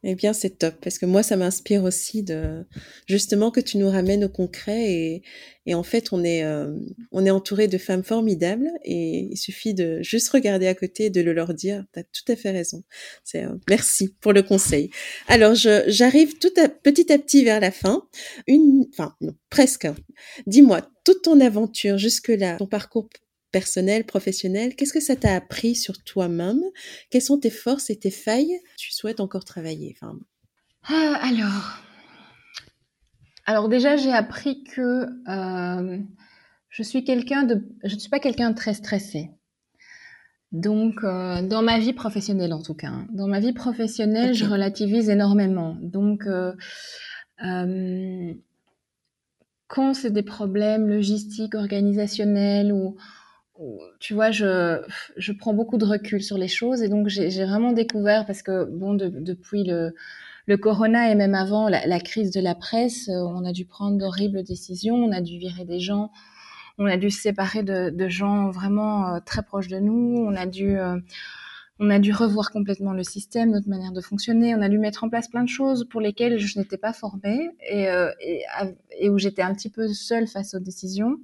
Eh bien, c'est top parce que moi, ça m'inspire aussi de justement que tu nous ramènes au concret et, et en fait, on est euh, on est entouré de femmes formidables et il suffit de juste regarder à côté et de le leur dire. T'as tout à fait raison. C'est euh, merci pour le conseil. Alors, j'arrive tout à petit à petit vers la fin. Une, enfin non, presque. Dis-moi toute ton aventure jusque là, ton parcours personnel, professionnel, qu'est-ce que ça t'a appris sur toi-même? Quelles sont tes forces et tes failles? Tu souhaites encore travailler enfin... Ah, alors, alors déjà, j'ai appris que euh, je suis quelqu'un de, je ne suis pas quelqu'un de très stressé. Donc, euh, dans ma vie professionnelle en tout cas, hein. dans ma vie professionnelle, je relativise énormément. Donc, euh, quand c'est des problèmes logistiques, organisationnels ou tu vois, je, je prends beaucoup de recul sur les choses et donc j'ai vraiment découvert parce que bon, depuis le, le corona et même avant la, la, crise de la presse, euh, on a dû prendre d'horribles décisions, on a dû virer des gens, on a dû se séparer de, de gens vraiment euh, très proches de nous, on a dû euh, on a dû revoir complètement le système, notre manière de fonctionner. On a dû mettre en place plein de choses pour lesquelles je n'étais pas formée et, et, et, où j'étais un petit peu seule face aux décisions.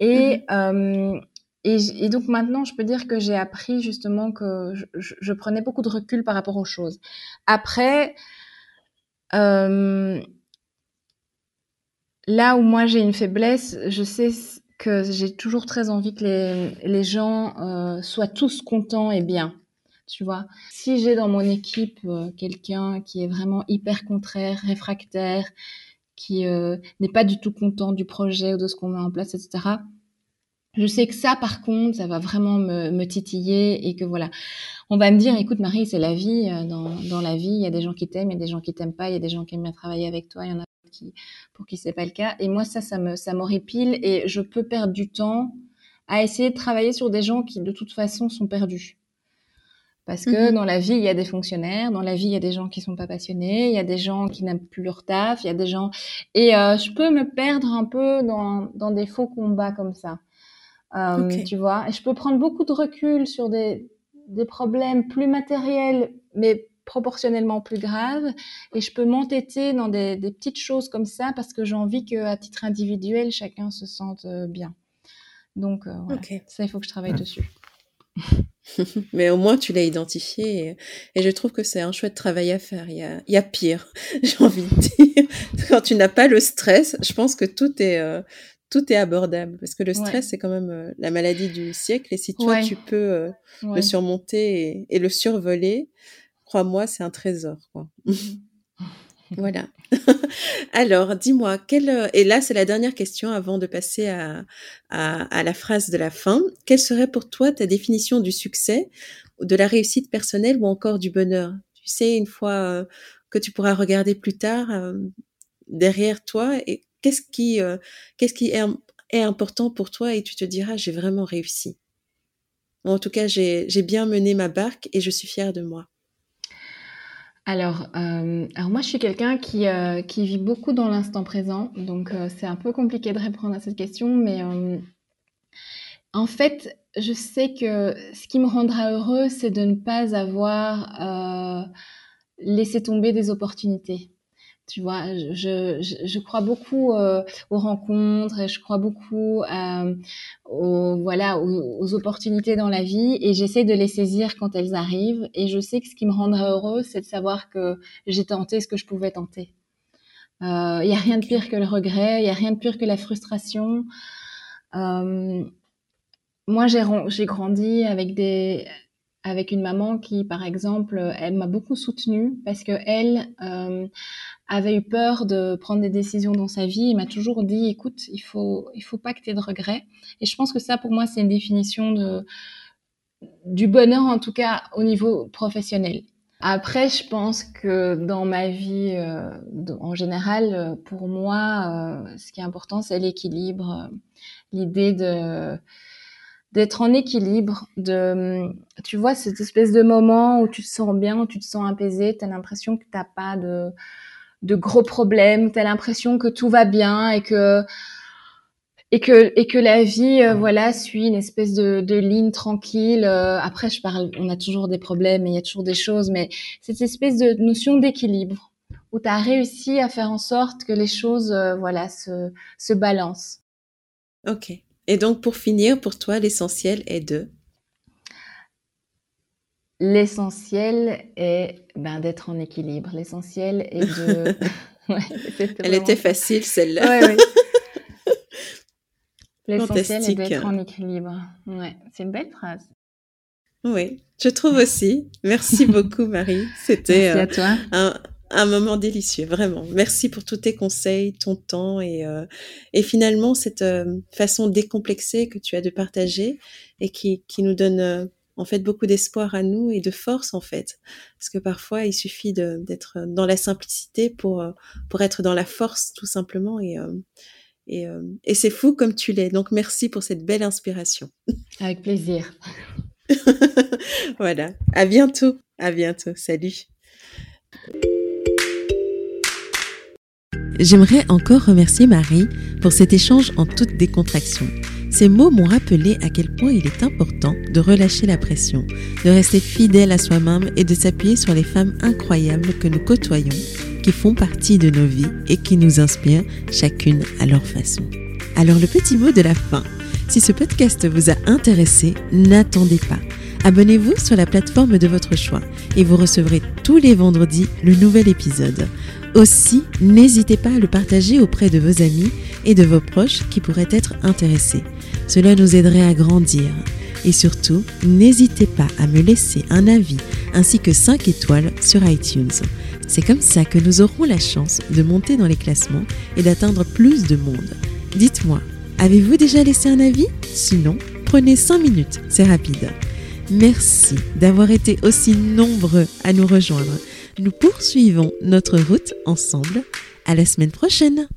Et, mmh et, donc maintenant, je peux dire que j'ai appris justement que je, prenais beaucoup de recul par rapport aux choses. Après, euh, là où moi j'ai une faiblesse, je sais que j'ai toujours très envie que les, gens euh, soient tous contents et bien. Tu vois, si j'ai dans mon équipe euh, quelqu'un qui est vraiment hyper contraire, réfractaire, qui n'est pas du tout content du projet ou de ce qu'on met en place, etc., je sais que ça, par contre, ça va vraiment me, me, titiller et que voilà, on va me dire, écoute Marie, c'est la vie. Euh, dans, dans, la vie, il y a des gens qui t'aiment, il y a des gens qui t'aiment pas, il y a des gens qui aiment bien travailler avec toi, il y en a qui, pour qui c'est pas le cas. Et moi, ça, ça me, ça m'horripile et je peux perdre du temps à essayer de travailler sur des gens qui, de toute façon, sont perdus. Parce que mmh dans la vie, il y a des fonctionnaires, dans la vie, il y a des gens qui sont pas passionnés, il y a des gens qui n'aiment plus leur taf, il y a des gens... Et euh, je peux me perdre un peu dans, dans des faux combats comme ça. Euh, tu vois, et je peux prendre beaucoup de recul sur des, des problèmes plus matériels, mais proportionnellement plus graves, et je peux m'entêter dans des, des, petites choses comme ça parce que j'ai envie qu'à titre individuel, chacun se sente euh, bien. Donc, euh, ça, il faut que je travaille dessus. Mais au moins, tu l'as identifié et, je trouve que c'est un chouette travail à faire. Il y a, il y a pire, j'ai envie de dire. Quand tu n'as pas le stress, je pense que tout est, tout est abordable parce que le stress c'est quand même euh, la maladie du siècle et si toi tu peux euh, le surmonter et, le survoler, crois-moi c'est un trésor quoi. voilà. Alors dis-moi quelle euh, et là c'est la dernière question avant de passer à, à, à la phrase de la fin. Quelle serait pour toi ta définition du succès, de la réussite personnelle ou encore du bonheur? Tu sais une fois que tu pourras regarder plus tard derrière toi et qu'est-ce qui, euh, est, important pour toi et tu te diras, j'ai vraiment réussi. En tout cas, j'ai bien mené ma barque et je suis fière de moi. Alors, euh, moi, je suis quelqu'un euh, qui vit beaucoup dans l'instant présent, donc c'est un peu compliqué de répondre à cette question, mais en fait, je sais que ce qui me rendra heureux, c'est de ne pas avoir laissé tomber des opportunités Tu vois, je, je, je crois beaucoup euh, aux rencontres et je crois beaucoup euh, aux, voilà, aux, opportunités dans la vie et j'essaie de les saisir quand elles arrivent. Et je sais que ce qui me rendrait heureuse, c'est de savoir que j'ai tenté ce que je pouvais tenter. Il euh, n'y a rien de pire que le regret, il n'y a rien de pire que la frustration. Euh, moi, j'ai grandi avec des avec une maman qui, par exemple, elle m'a beaucoup soutenue parce que elle euh, avait eu peur de prendre des décisions dans sa vie. Elle m'a toujours dit, écoute, il faut, il faut pas que tu aies de regrets. Et je pense que ça, pour moi, c'est une définition de du bonheur, en tout cas au niveau professionnel. Après, je pense que dans ma vie, euh, en général, pour moi, euh, ce qui est important, c'est l'équilibre, l'idée de d'être en équilibre, de, tu vois, cette espèce de moment où tu te sens bien, où tu te sens apaisé, tu as l'impression que tu pas de, de gros problèmes, tu as l'impression que tout va bien et que et que et que la vie euh, voilà suit une espèce de, de ligne tranquille. Euh, après je parle on a toujours des problèmes et il y a toujours des choses mais cette espèce de notion d'équilibre où tu as réussi à faire en sorte que les choses euh, voilà se se balancent. OK. Et donc, pour finir, pour toi, l'essentiel est de L'essentiel est ben, d'être en équilibre. L'essentiel est de. Elle était facile, celle-là. Ouais, L'essentiel est d'être en équilibre. Ouais, c'est une belle phrase. Oui, je trouve aussi. Merci beaucoup, Marie. C'était à toi. un, un moment délicieux, vraiment. Merci pour tous tes conseils, ton temps et, euh, et finalement cette euh, façon décomplexée que tu as de partager et qui, qui nous donne euh, en fait beaucoup d'espoir à nous et de force en fait. Parce que parfois il suffit d'être dans la simplicité pour, pour être dans la force tout simplement et, et, et c'est fou comme tu l'es. Donc merci pour cette belle inspiration. Avec plaisir. voilà. À bientôt. À bientôt. Salut. J'aimerais encore remercier Marie pour cet échange en toute décontraction. Ces mots m'ont rappelé à quel point il est important de relâcher la pression, de rester fidèle à soi-même et de s'appuyer sur les femmes incroyables que nous côtoyons, qui font partie de nos vies et qui nous inspirent chacune à leur façon. Alors le petit mot de la fin. Si ce podcast vous a intéressé, n'attendez pas. Abonnez-vous sur la plateforme de votre choix et vous recevrez tous les vendredis le nouvel épisode. Aussi, n'hésitez pas à le partager auprès de vos amis et de vos proches qui pourraient être intéressés. Cela nous aiderait à grandir. Et surtout, n'hésitez pas à me laisser un avis ainsi que 5 étoiles sur iTunes. C'est comme ça que nous aurons la chance de monter dans les classements et d'atteindre plus de monde. Dites-moi, avez-vous déjà laissé un avis? Sinon, prenez 5 minutes, c'est rapide. Merci d'avoir été aussi nombreux à nous rejoindre. Nous poursuivons notre route ensemble. À la semaine prochaine!